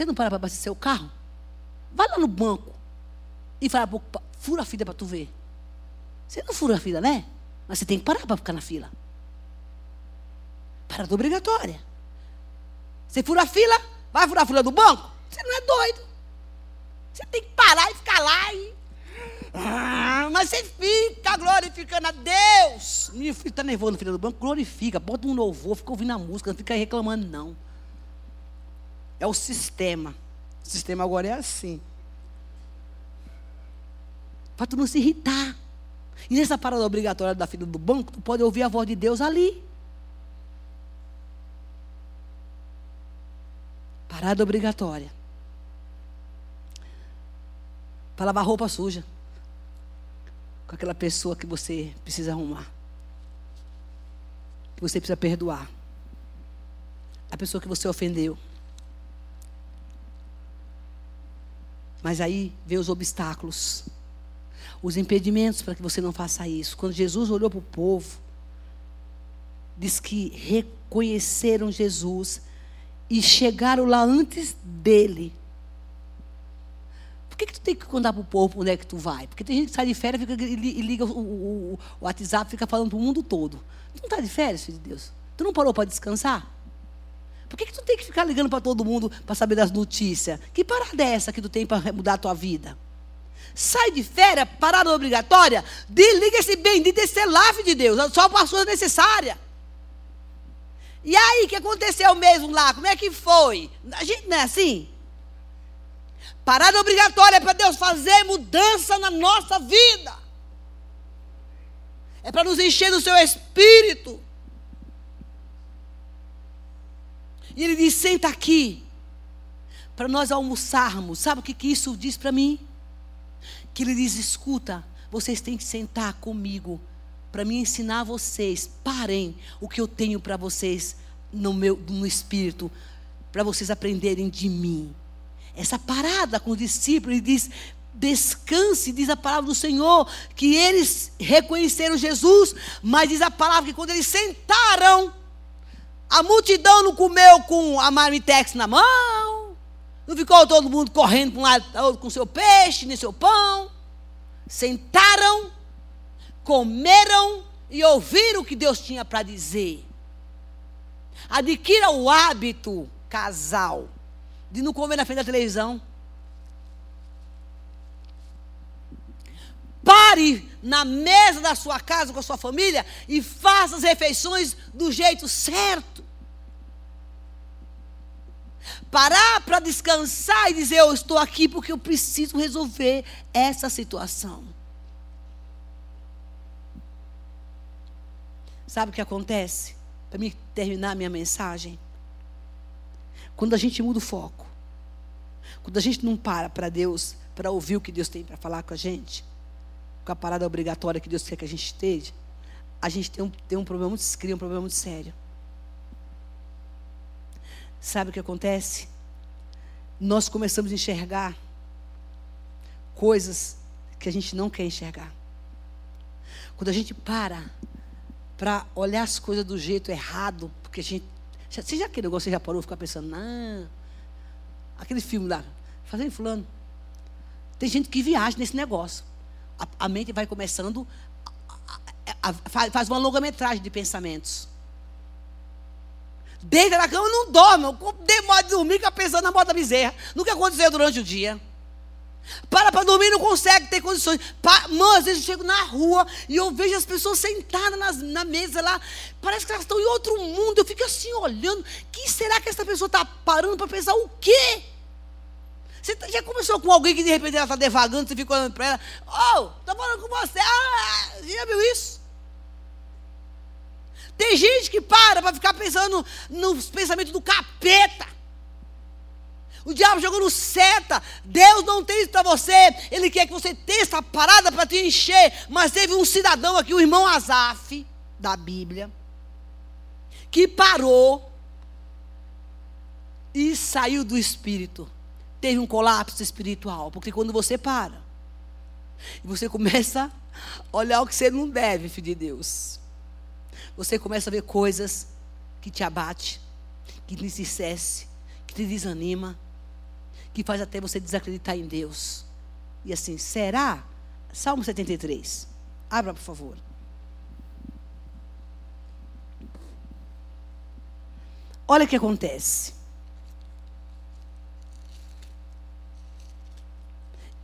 Você não para para abastecer o carro? Vai lá no banco e fala, fura a fila para tu ver. Você não fura a fila, né? Mas você tem que parar para ficar na fila. Parada obrigatória. Você fura a fila, vai furar a fila do banco? Você não é doido. Você tem que parar e ficar lá e. Ah, mas você fica glorificando a Deus. Meu filho está nervoso no fila do banco, glorifica, bota um louvor, fica ouvindo a música, não fica reclamando, não. É o sistema. O sistema agora é assim. Para tu não se irritar. E nessa parada obrigatória da fila do banco, tu pode ouvir a voz de Deus ali. Parada obrigatória. Para lavar roupa suja. Com aquela pessoa que você precisa arrumar. Que você precisa perdoar. A pessoa que você ofendeu. Mas aí vê os obstáculos, os impedimentos para que você não faça isso. Quando Jesus olhou para o povo, diz que reconheceram Jesus e chegaram lá antes dele. Por que, que tu tem que contar para o povo onde é que tu vai? Porque tem gente que sai de férias fica, e liga o, o, o WhatsApp fica falando para o mundo todo. Tu não está de férias, filho de Deus? Tu não parou para descansar? Por que, que tu tem que ficar ligando para todo mundo para saber das notícias? Que parada é essa que tu tem para mudar a tua vida? Sai de férias, parada obrigatória, desliga esse bendito esse celular, de Deus, só para as coisas necessárias. E aí, o que aconteceu mesmo lá? Como é que foi? A gente não é assim? Parada obrigatória é para Deus fazer mudança na nossa vida. É para nos encher do seu espírito. E ele diz: senta aqui, para nós almoçarmos. Sabe o que, que isso diz para mim? Que ele diz: escuta, vocês têm que sentar comigo para me ensinar vocês. Parem o que eu tenho para vocês no meu no espírito, para vocês aprenderem de mim. Essa parada com o discípulo, ele diz: descanse, diz a palavra do Senhor, que eles reconheceram Jesus, mas diz a palavra que quando eles sentaram, a multidão não comeu com a marmitex na mão. Não ficou todo mundo correndo para um lado com seu peixe, nem seu pão. Sentaram, comeram e ouviram o que Deus tinha para dizer. Adquira o hábito, casal, de não comer na frente da televisão. Pare na mesa da sua casa com a sua família e faça as refeições do jeito certo. Parar para descansar e dizer: Eu estou aqui porque eu preciso resolver essa situação. Sabe o que acontece? Para mim terminar minha mensagem. Quando a gente muda o foco, quando a gente não para para Deus, para ouvir o que Deus tem para falar com a gente, com a parada obrigatória que Deus quer que a gente esteja, a gente tem um, tem um problema muito cria um problema muito sério. Sabe o que acontece? Nós começamos a enxergar coisas que a gente não quer enxergar. Quando a gente para para olhar as coisas do jeito errado, porque a gente. Você já aquele negócio, você já parou ficar pensando, não. Aquele filme lá, fazendo fulano. Tem gente que viaja nesse negócio. A, a mente vai começando, a, a, faz uma longa-metragem de pensamentos. Deita na cama não dorme. Demora de dormir, fica pensando na moda bezerra. Nunca aconteceu durante o dia. Para para dormir, não consegue ter condições. Pa, às vezes eu chego na rua e eu vejo as pessoas sentadas nas, na mesa lá. Parece que elas estão em outro mundo. Eu fico assim olhando. Que será que essa pessoa está parando para pensar o quê? Você tá, já começou com alguém que de repente ela está devagando, você fica olhando para ela. Oh, estou falando com você. Ah, já viu isso? Tem gente que para para ficar pensando nos pensamentos do capeta. O diabo jogou no seta. Deus não tem isso para você. Ele quer que você tenha essa parada para te encher. Mas teve um cidadão aqui, o irmão Azaf, da Bíblia, que parou e saiu do espírito. Teve um colapso espiritual. Porque quando você para, e você começa a olhar o que você não deve, filho de Deus. Você começa a ver coisas que te abate, que te entristece, que te desanima que faz até você desacreditar em Deus. E assim, será? Salmo 73. Abra, por favor. Olha o que acontece.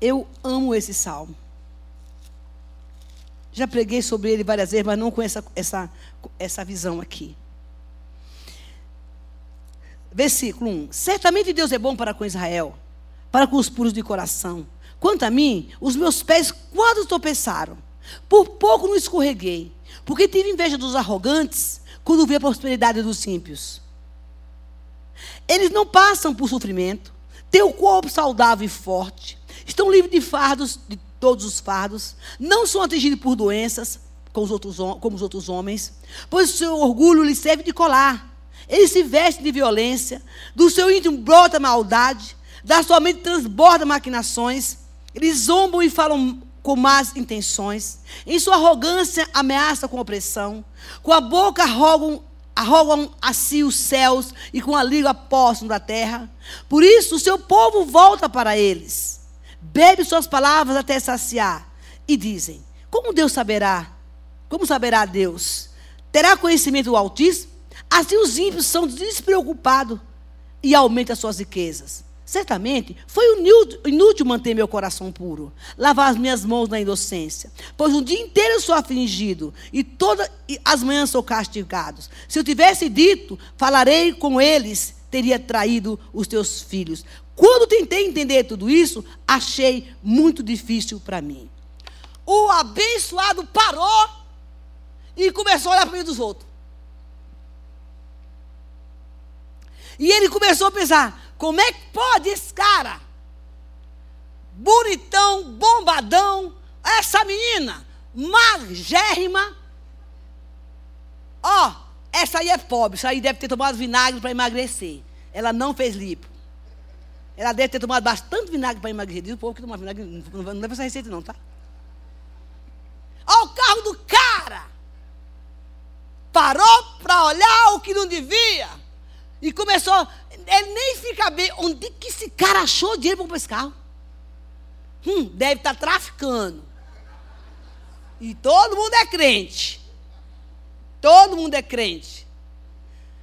Eu amo esse salmo. Já preguei sobre ele várias vezes, mas não com essa, essa, essa visão aqui. Versículo 1. Certamente Deus é bom para com Israel, para com os puros de coração. Quanto a mim, os meus pés quase tropeçaram. Por pouco não escorreguei, porque tive inveja dos arrogantes quando vi a prosperidade dos ímpios. Eles não passam por sofrimento, têm o corpo saudável e forte, estão livres de fardos, de todos os fardos, não são atingidos por doenças, como os outros, como os outros homens, pois o seu orgulho lhes serve de colar ele se veste de violência, do seu íntimo brota maldade, da sua mente transborda maquinações. Eles zombam e falam com más intenções. Em sua arrogância, ameaça com opressão. Com a boca arrogam, arrogam a si os céus e com a língua apostam da terra. Por isso, o seu povo volta para eles. Bebe suas palavras até saciar. E dizem: Como Deus saberá? Como saberá Deus? Terá conhecimento do Altíssimo? Assim os ímpios são despreocupados e aumentam as suas riquezas. Certamente foi inútil manter meu coração puro, lavar as minhas mãos na inocência, pois um dia inteiro eu sou afligido e todas as manhãs sou castigado. Se eu tivesse dito, falarei com eles, teria traído os teus filhos. Quando tentei entender tudo isso, achei muito difícil para mim. O abençoado parou e começou a olhar para meio dos outros. E ele começou a pensar: como é que pode esse cara, bonitão, bombadão, essa menina, magérrima, ó, essa aí é pobre, isso aí deve ter tomado vinagre para emagrecer. Ela não fez lipo. Ela deve ter tomado bastante vinagre para emagrecer. Diz o povo que toma vinagre, não leva essa receita não, tá? Olha o carro do cara. Parou para olhar o que não devia. E começou, ele nem fica bem. Onde que esse cara achou dinheiro para comprar esse carro? Hum, deve estar tá traficando. E todo mundo é crente. Todo mundo é crente.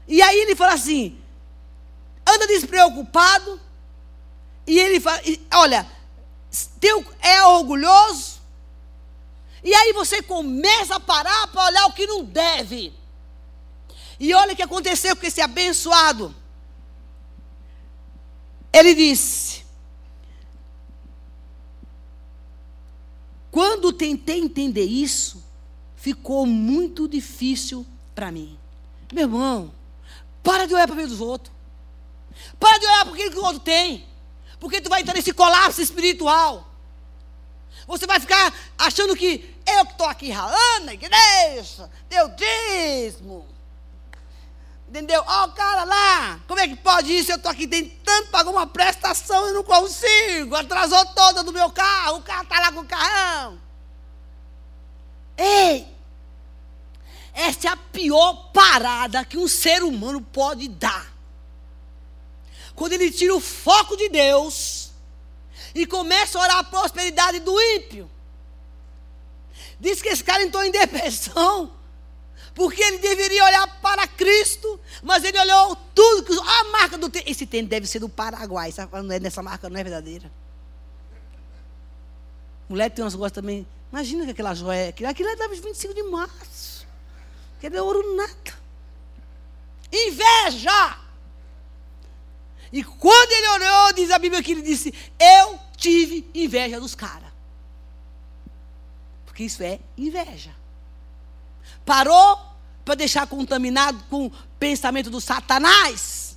E aí ele fala assim: anda despreocupado. E ele fala: olha, teu, é orgulhoso. E aí você começa a parar para olhar o que não deve. E olha o que aconteceu com esse abençoado. ele disse: Quando tentei entender isso, ficou muito difícil para mim. Meu irmão, para de olhar para a vida dos outros. Para de olhar para aquilo que o outro tem. Porque tu vai entrar nesse colapso espiritual. Você vai ficar achando que eu que estou aqui ralando na igreja, deu dízimo. Entendeu? Ó, oh, o cara lá, como é que pode isso? Eu estou aqui tentando pagar uma prestação e não consigo. Atrasou toda do meu carro, o carro está lá com o carrão. Ei! Essa é a pior parada que um ser humano pode dar. Quando ele tira o foco de Deus e começa a orar a prosperidade do ímpio. Diz que esse cara entrou em depressão porque ele deveria olhar para Cristo, mas ele olhou tudo. A marca do tênis. Esse tênis deve ser do Paraguai. Não é nessa marca, não é verdadeira. Mulher tem umas gostas também. Imagina que aquela joia. Aquilo, aquilo é da 25 de março. Aquilo é ouro nada. Inveja! E quando ele orou, diz a Bíblia que ele disse: Eu tive inveja dos caras. Porque isso é inveja. Parou para deixar contaminado com o pensamento do Satanás.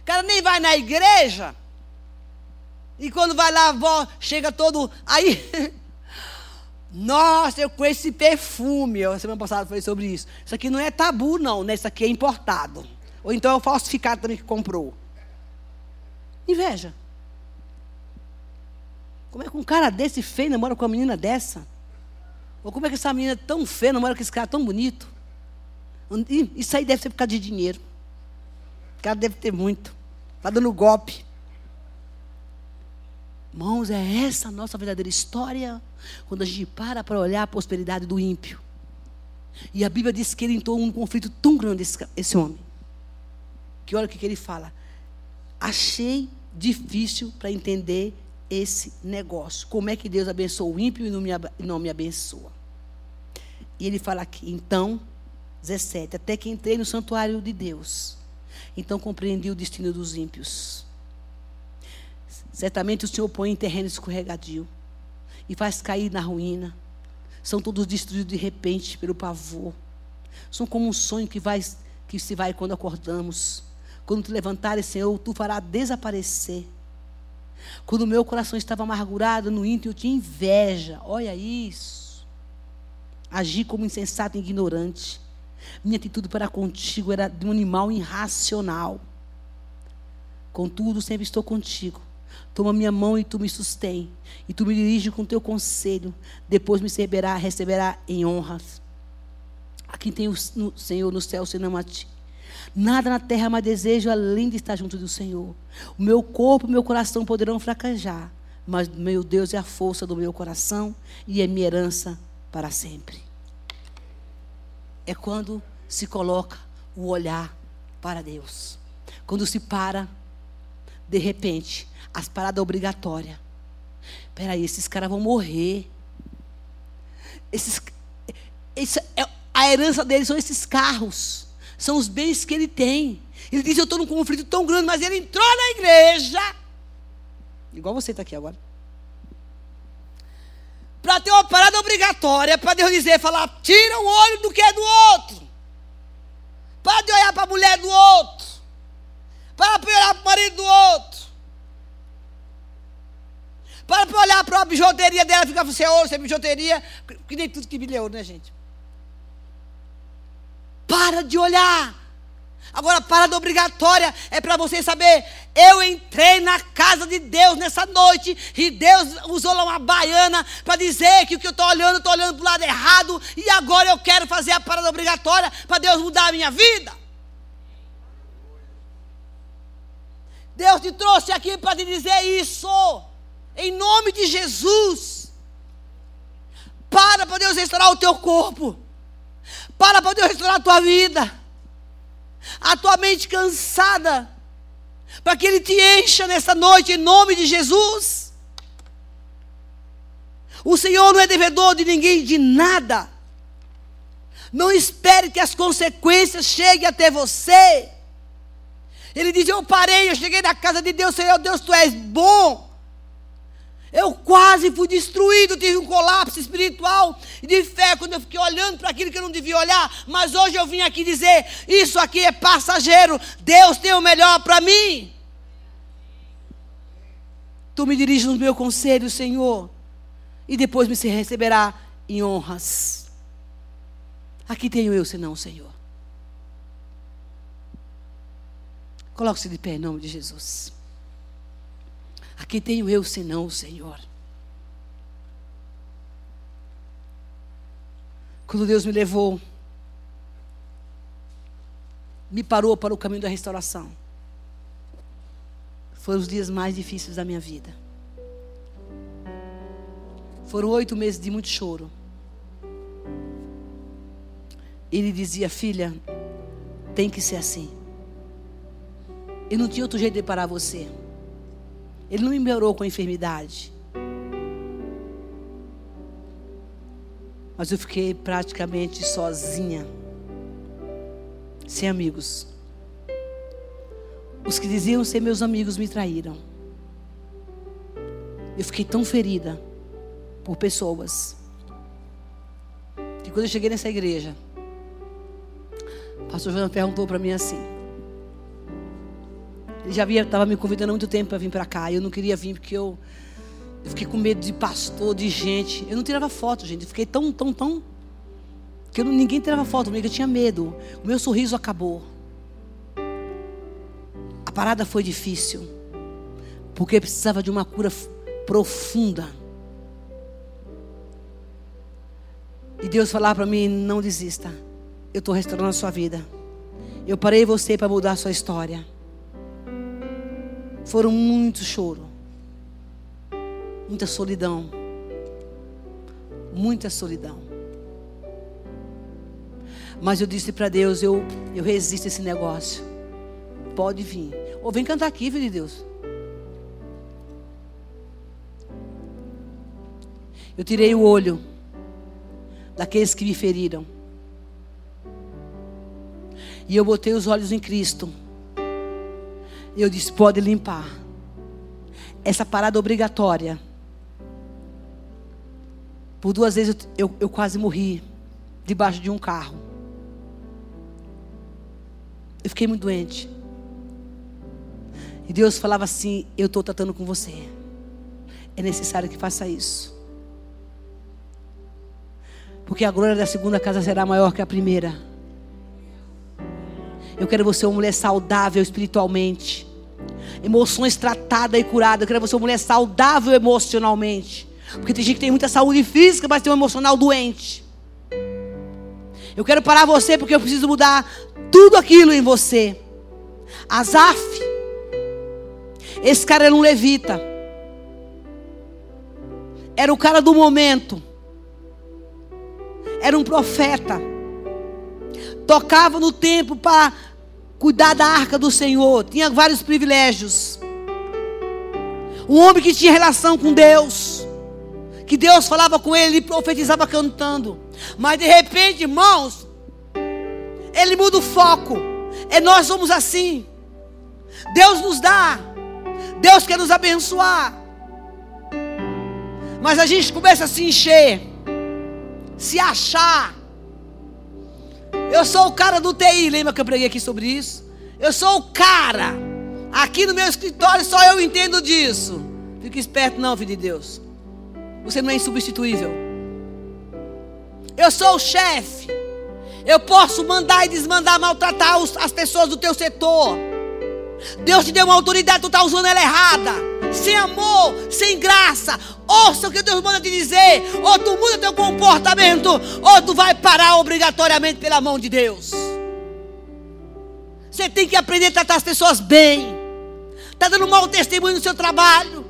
O cara nem vai na igreja. E quando vai lá, avó, chega todo. Aí. [LAUGHS] Nossa, eu conheço esse perfume. Eu, semana passada falei sobre isso. Isso aqui não é tabu, não, né? Isso aqui é importado. Ou então é o falsificado também que comprou. Inveja. Como é que um cara desse feio namora com uma menina dessa? Ou como é que essa menina tão feia, namora com esse cara tão bonito? Isso aí deve ser por causa de dinheiro. O cara deve ter muito. Está dando golpe. Irmãos, é essa a nossa verdadeira história. Quando a gente para para olhar a prosperidade do ímpio. E a Bíblia diz que ele entrou num conflito tão grande, esse, esse homem. Que olha o que, que ele fala. Achei difícil para entender esse negócio. Como é que Deus abençoa o ímpio e não me, não me abençoa? E ele fala aqui, então, 17, até que entrei no santuário de Deus. Então compreendi o destino dos ímpios. Certamente o Senhor põe em terreno escorregadio e faz cair na ruína. São todos destruídos de repente pelo pavor. São como um sonho que, vai, que se vai quando acordamos. Quando te levantares, Senhor, tu farás desaparecer. Quando o meu coração estava amargurado no íntimo, eu tinha inveja. Olha isso. Agi como insensato e ignorante. Minha atitude para contigo era de um animal irracional. Contudo, sempre estou contigo. Toma minha mão e tu me sustém. E tu me dirige com teu conselho. Depois me receberá, receberá em honras. Aqui tem o Senhor no céu, senão a ti. Nada na terra mais desejo além de estar junto do Senhor. O meu corpo e o meu coração poderão fraquejar, mas meu Deus é a força do meu coração e é minha herança para sempre. É quando se coloca o olhar para Deus. Quando se para, de repente, as paradas obrigatórias. Peraí, esses caras vão morrer. Esses, esse, é, a herança deles são esses carros. São os bens que ele tem. Ele diz: Eu estou num conflito tão grande, mas ele entrou na igreja. Igual você está aqui agora para ter uma parada obrigatória, para Deus dizer, falar, tira o olho do que é do outro. Para de olhar para a mulher do outro. Para de olhar para o marido do outro. Para de olhar para a bijuteria dela ficar sem é ouro, sem bijuteria, que nem tudo que é ouro, né, gente? Para de olhar Agora, a parada obrigatória é para você saber. Eu entrei na casa de Deus nessa noite e Deus usou lá uma baiana para dizer que o que eu estou olhando, estou olhando para o lado errado e agora eu quero fazer a parada obrigatória para Deus mudar a minha vida. Deus te trouxe aqui para te dizer isso, em nome de Jesus. Para para Deus restaurar o teu corpo. Para para Deus restaurar a tua vida a tua mente cansada, para que Ele te encha nessa noite, em nome de Jesus. O Senhor não é devedor de ninguém de nada. Não espere que as consequências cheguem até você. Ele diz: Eu parei, eu cheguei na casa de Deus, Senhor Deus, tu és bom. Eu quase fui destruído, tive um colapso espiritual de fé quando eu fiquei olhando para aquilo que eu não devia olhar. Mas hoje eu vim aqui dizer: Isso aqui é passageiro, Deus tem o melhor para mim. Tu me diriges no meu conselho, Senhor, e depois me receberá em honras. Aqui tenho eu, senão, Senhor. Coloque-se de pé em nome de Jesus. Aqui tenho eu, senão o Senhor. Quando Deus me levou, me parou para o caminho da restauração. Foram os dias mais difíceis da minha vida. Foram oito meses de muito choro. Ele dizia, filha, tem que ser assim. Eu não tinha outro jeito de parar você. Ele não me melhorou com a enfermidade. Mas eu fiquei praticamente sozinha. Sem amigos. Os que diziam ser meus amigos me traíram. Eu fiquei tão ferida por pessoas. Que quando eu cheguei nessa igreja, o pastor João perguntou para mim assim: ele já estava me convidando há muito tempo para vir para cá. Eu não queria vir porque eu, eu fiquei com medo de pastor, de gente. Eu não tirava foto, gente. Eu fiquei tão, tão, tão. Que eu, ninguém tirava foto comigo. Eu tinha medo. O meu sorriso acabou. A parada foi difícil. Porque precisava de uma cura profunda. E Deus falava para mim: não desista. Eu estou restaurando a sua vida. Eu parei você para mudar a sua história. Foram muito choro, muita solidão, muita solidão. Mas eu disse para Deus, eu, eu resisto a esse negócio. Pode vir. Ou vem cantar aqui, filho de Deus. Eu tirei o olho daqueles que me feriram. E eu botei os olhos em Cristo. E eu disse: pode limpar. Essa parada obrigatória. Por duas vezes eu, eu, eu quase morri debaixo de um carro. Eu fiquei muito doente. E Deus falava assim: Eu estou tratando com você. É necessário que faça isso. Porque a glória da segunda casa será maior que a primeira. Eu quero você uma mulher saudável espiritualmente. Emoções tratadas e curadas. Eu quero você uma mulher saudável emocionalmente. Porque tem gente que tem muita saúde física, mas tem um emocional doente. Eu quero parar você porque eu preciso mudar tudo aquilo em você. Azaf. Esse cara era um levita. Era o cara do momento. Era um profeta. Tocava no tempo para cuidar da arca do Senhor, tinha vários privilégios. Um homem que tinha relação com Deus, que Deus falava com ele, ele profetizava cantando. Mas de repente, irmãos, ele muda o foco. E nós somos assim. Deus nos dá, Deus quer nos abençoar. Mas a gente começa a se encher, se achar, eu sou o cara do TI, lembra que eu preguei aqui sobre isso? Eu sou o cara. Aqui no meu escritório só eu entendo disso. Fique esperto, não, filho de Deus. Você não é insubstituível. Eu sou o chefe. Eu posso mandar e desmandar, maltratar as pessoas do teu setor. Deus te deu uma autoridade, tu está usando ela errada. Sem amor, sem graça. Ouça o que Deus manda te dizer. Ou tu muda teu comportamento, ou tu vai parar obrigatoriamente pela mão de Deus. Você tem que aprender a tratar as pessoas bem. Está dando mau testemunho no seu trabalho.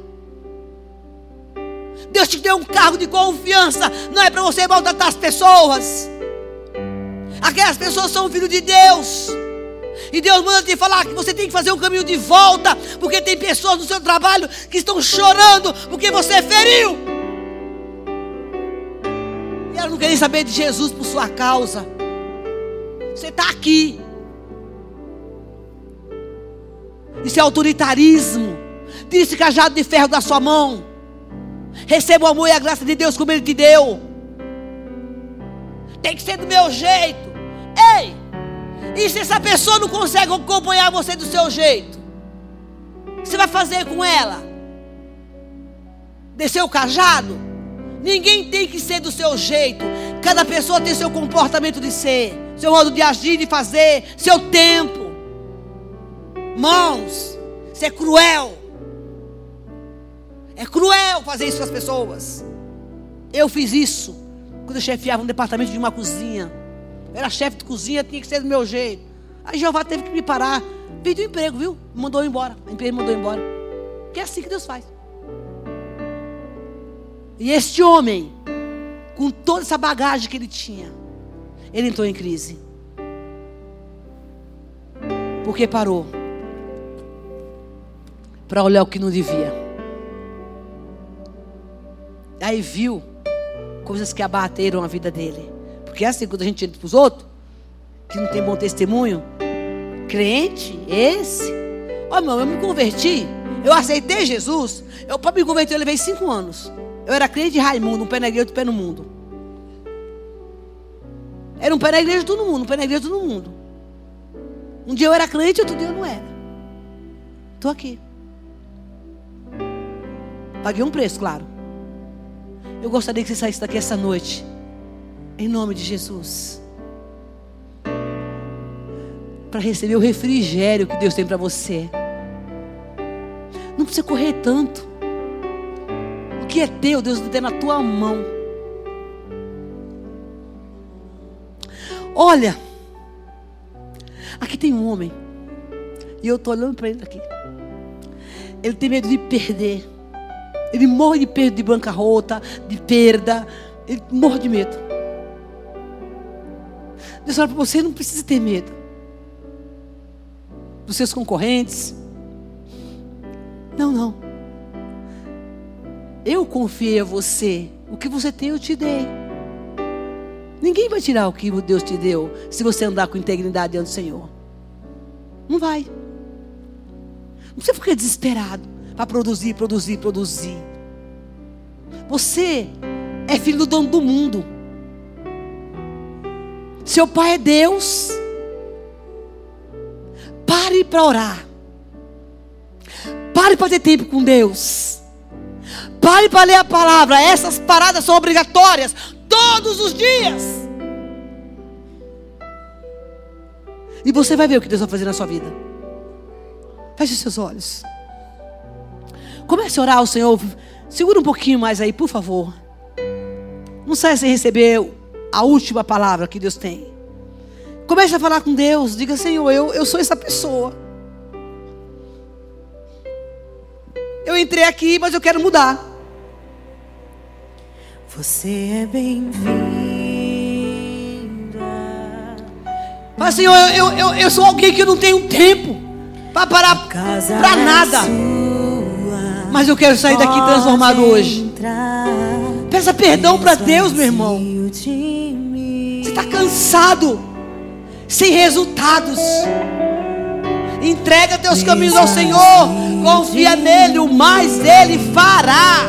Deus te deu um cargo de confiança. Não é para você maltratar as pessoas. Aquelas pessoas são filhos de Deus. E Deus manda te falar que você tem que fazer um caminho de volta, porque tem pessoas no seu trabalho que estão chorando porque você feriu. E elas não querem saber de Jesus por sua causa. Você está aqui. Isso é autoritarismo. Tire esse cajado de ferro da sua mão. Receba o amor e a graça de Deus como Ele te deu. Tem que ser do meu jeito. Ei! E se essa pessoa não consegue acompanhar você do seu jeito? O que você vai fazer com ela? Descer o cajado? Ninguém tem que ser do seu jeito. Cada pessoa tem seu comportamento de ser, seu modo de agir, de fazer, seu tempo. Mãos, isso é cruel. É cruel fazer isso com as pessoas. Eu fiz isso quando eu chefiava um departamento de uma cozinha. Eu era chefe de cozinha, tinha que ser do meu jeito. Aí Jeová teve que me parar. Pediu emprego, viu? Mandou embora. A empresa mandou embora. Que é assim que Deus faz. E este homem, com toda essa bagagem que ele tinha, ele entrou em crise. Porque parou para olhar o que não devia. Aí viu coisas que abateram a vida dele. Porque é assim, quando a gente entra para os outros, que não tem bom testemunho, crente, esse. Ó, oh, meu, eu me converti, eu aceitei Jesus. Eu, para me converter, eu levei cinco anos. Eu era crente de Raimundo, um pé na igreja, outro pé no mundo. Era um pé na igreja, todo mundo, um pé na igreja, todo mundo. Um dia eu era crente, outro dia eu não era. Estou aqui. Paguei um preço, claro. Eu gostaria que você saísse daqui essa noite. Em nome de Jesus. Para receber o refrigério que Deus tem para você. Não precisa correr tanto. O que é teu, Deus tem na tua mão. Olha, aqui tem um homem. E eu estou olhando para ele aqui. Ele tem medo de perder. Ele morre de perda de bancarrota, de perda. Ele morre de medo. Deus fala para você: não precisa ter medo. Dos seus concorrentes. Não, não. Eu confiei a você. O que você tem, eu te dei. Ninguém vai tirar o que Deus te deu se você andar com integridade diante do Senhor. Não vai. Não precisa ficar desesperado para produzir, produzir, produzir. Você é filho do dono do mundo. Seu pai é Deus. Pare para orar. Pare para ter tempo com Deus. Pare para ler a palavra. Essas paradas são obrigatórias todos os dias. E você vai ver o que Deus vai fazer na sua vida. Feche os seus olhos. Comece a orar ao Senhor. Segura um pouquinho mais aí, por favor. Não saia sem receber a última palavra que Deus tem. Comece a falar com Deus. Diga, Senhor, eu, eu sou essa pessoa. Eu entrei aqui, mas eu quero mudar. Você é bem-vinda. Mas, Senhor, eu, eu, eu sou alguém que não tenho tempo para parar para nada. Mas eu quero sair daqui transformado hoje. Peça perdão para Deus, meu irmão. Você está cansado, sem resultados. Entrega teus caminhos ao Senhor. Confia nele, o mais ele fará.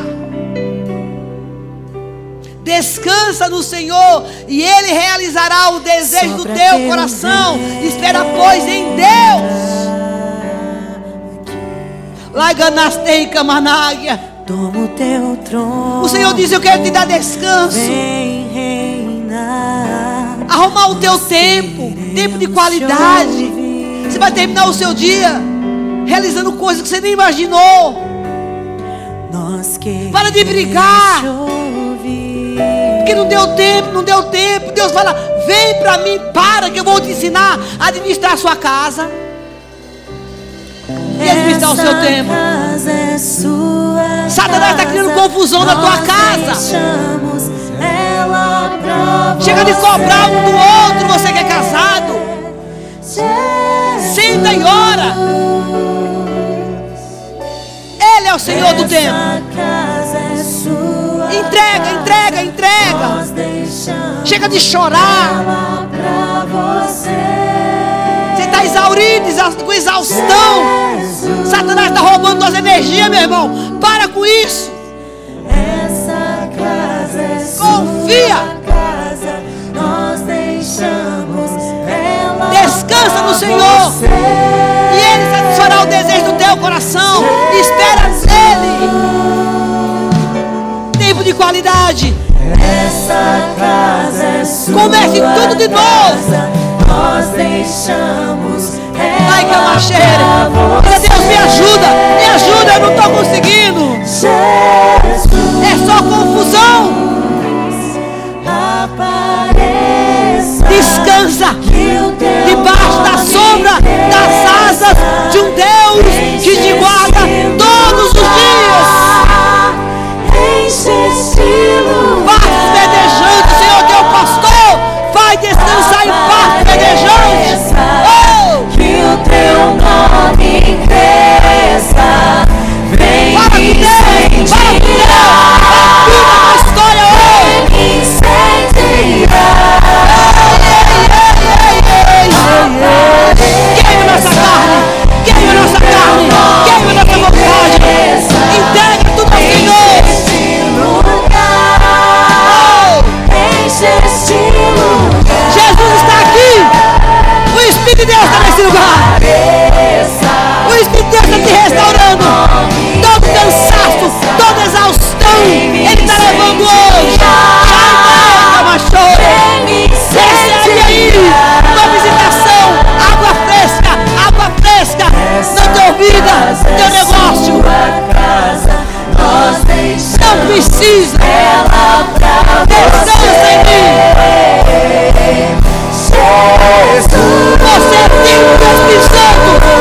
Descansa no Senhor e Ele realizará o desejo do teu coração. Espera, pois, em Deus. Laganastei Camanáguia. Toma o teu trono. O Senhor diz: Eu quero te dar descanso. Vem reinar. Arrumar o teu tempo, tempo de qualidade. Você vai terminar o seu dia realizando coisas que você nem imaginou. Para de brigar. Porque não deu tempo, não deu tempo. Deus fala: Vem para mim, para que eu vou te ensinar a administrar a sua casa e administrar o seu tempo. Satanás está criando confusão na tua casa. Chega de cobrar um do outro, você que é casado. Senta e ora. Ele é o Senhor do tempo. É entrega, entrega, entrega. Chega de chorar. Está exaurido, com exaustão. energia, meu irmão. Para com isso. Essa casa é Confia. casa, nós deixamos ela Descansa no Senhor. você. E Ele satisfará o desejo do teu coração. Espera nele. Tempo de qualidade. Essa casa é Comece tudo de novo. Nós deixamos Ai, que uma cheira. pra Meu Deus, me ajuda. Me ajuda, eu não estou conseguindo. Jesus, É só confusão. apareça. Descansa. Debaixo da sombra das asas de um Deus restaurando. Todo cansaço, toda exaustão, Ele está levando hoje. Recebe aí tua visitação, água fresca, água fresca na tua vida, teu negócio. Não precisa, descansa em mim. Você é templo do Espírito Santo,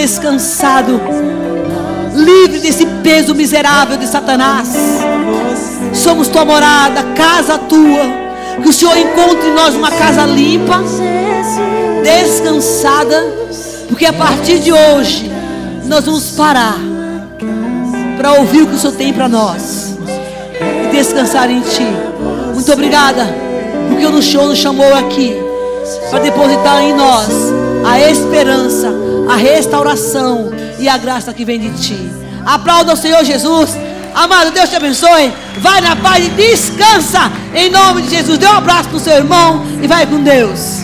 descansado, livre desse peso miserável de Satanás. Somos tua morada, casa tua. Que o Senhor encontre em nós uma casa limpa, descansada, porque a partir de hoje nós vamos parar para ouvir o que o Senhor tem para nós e descansar em Ti. Muito obrigada, porque o Senhor nos chamou aqui para depositar em nós a esperança, a restauração e a graça que vem de Ti. Aplauda o Senhor Jesus. Amado, Deus te abençoe. Vai na paz e descansa. Em nome de Jesus. Dê um abraço para o seu irmão e vai com Deus.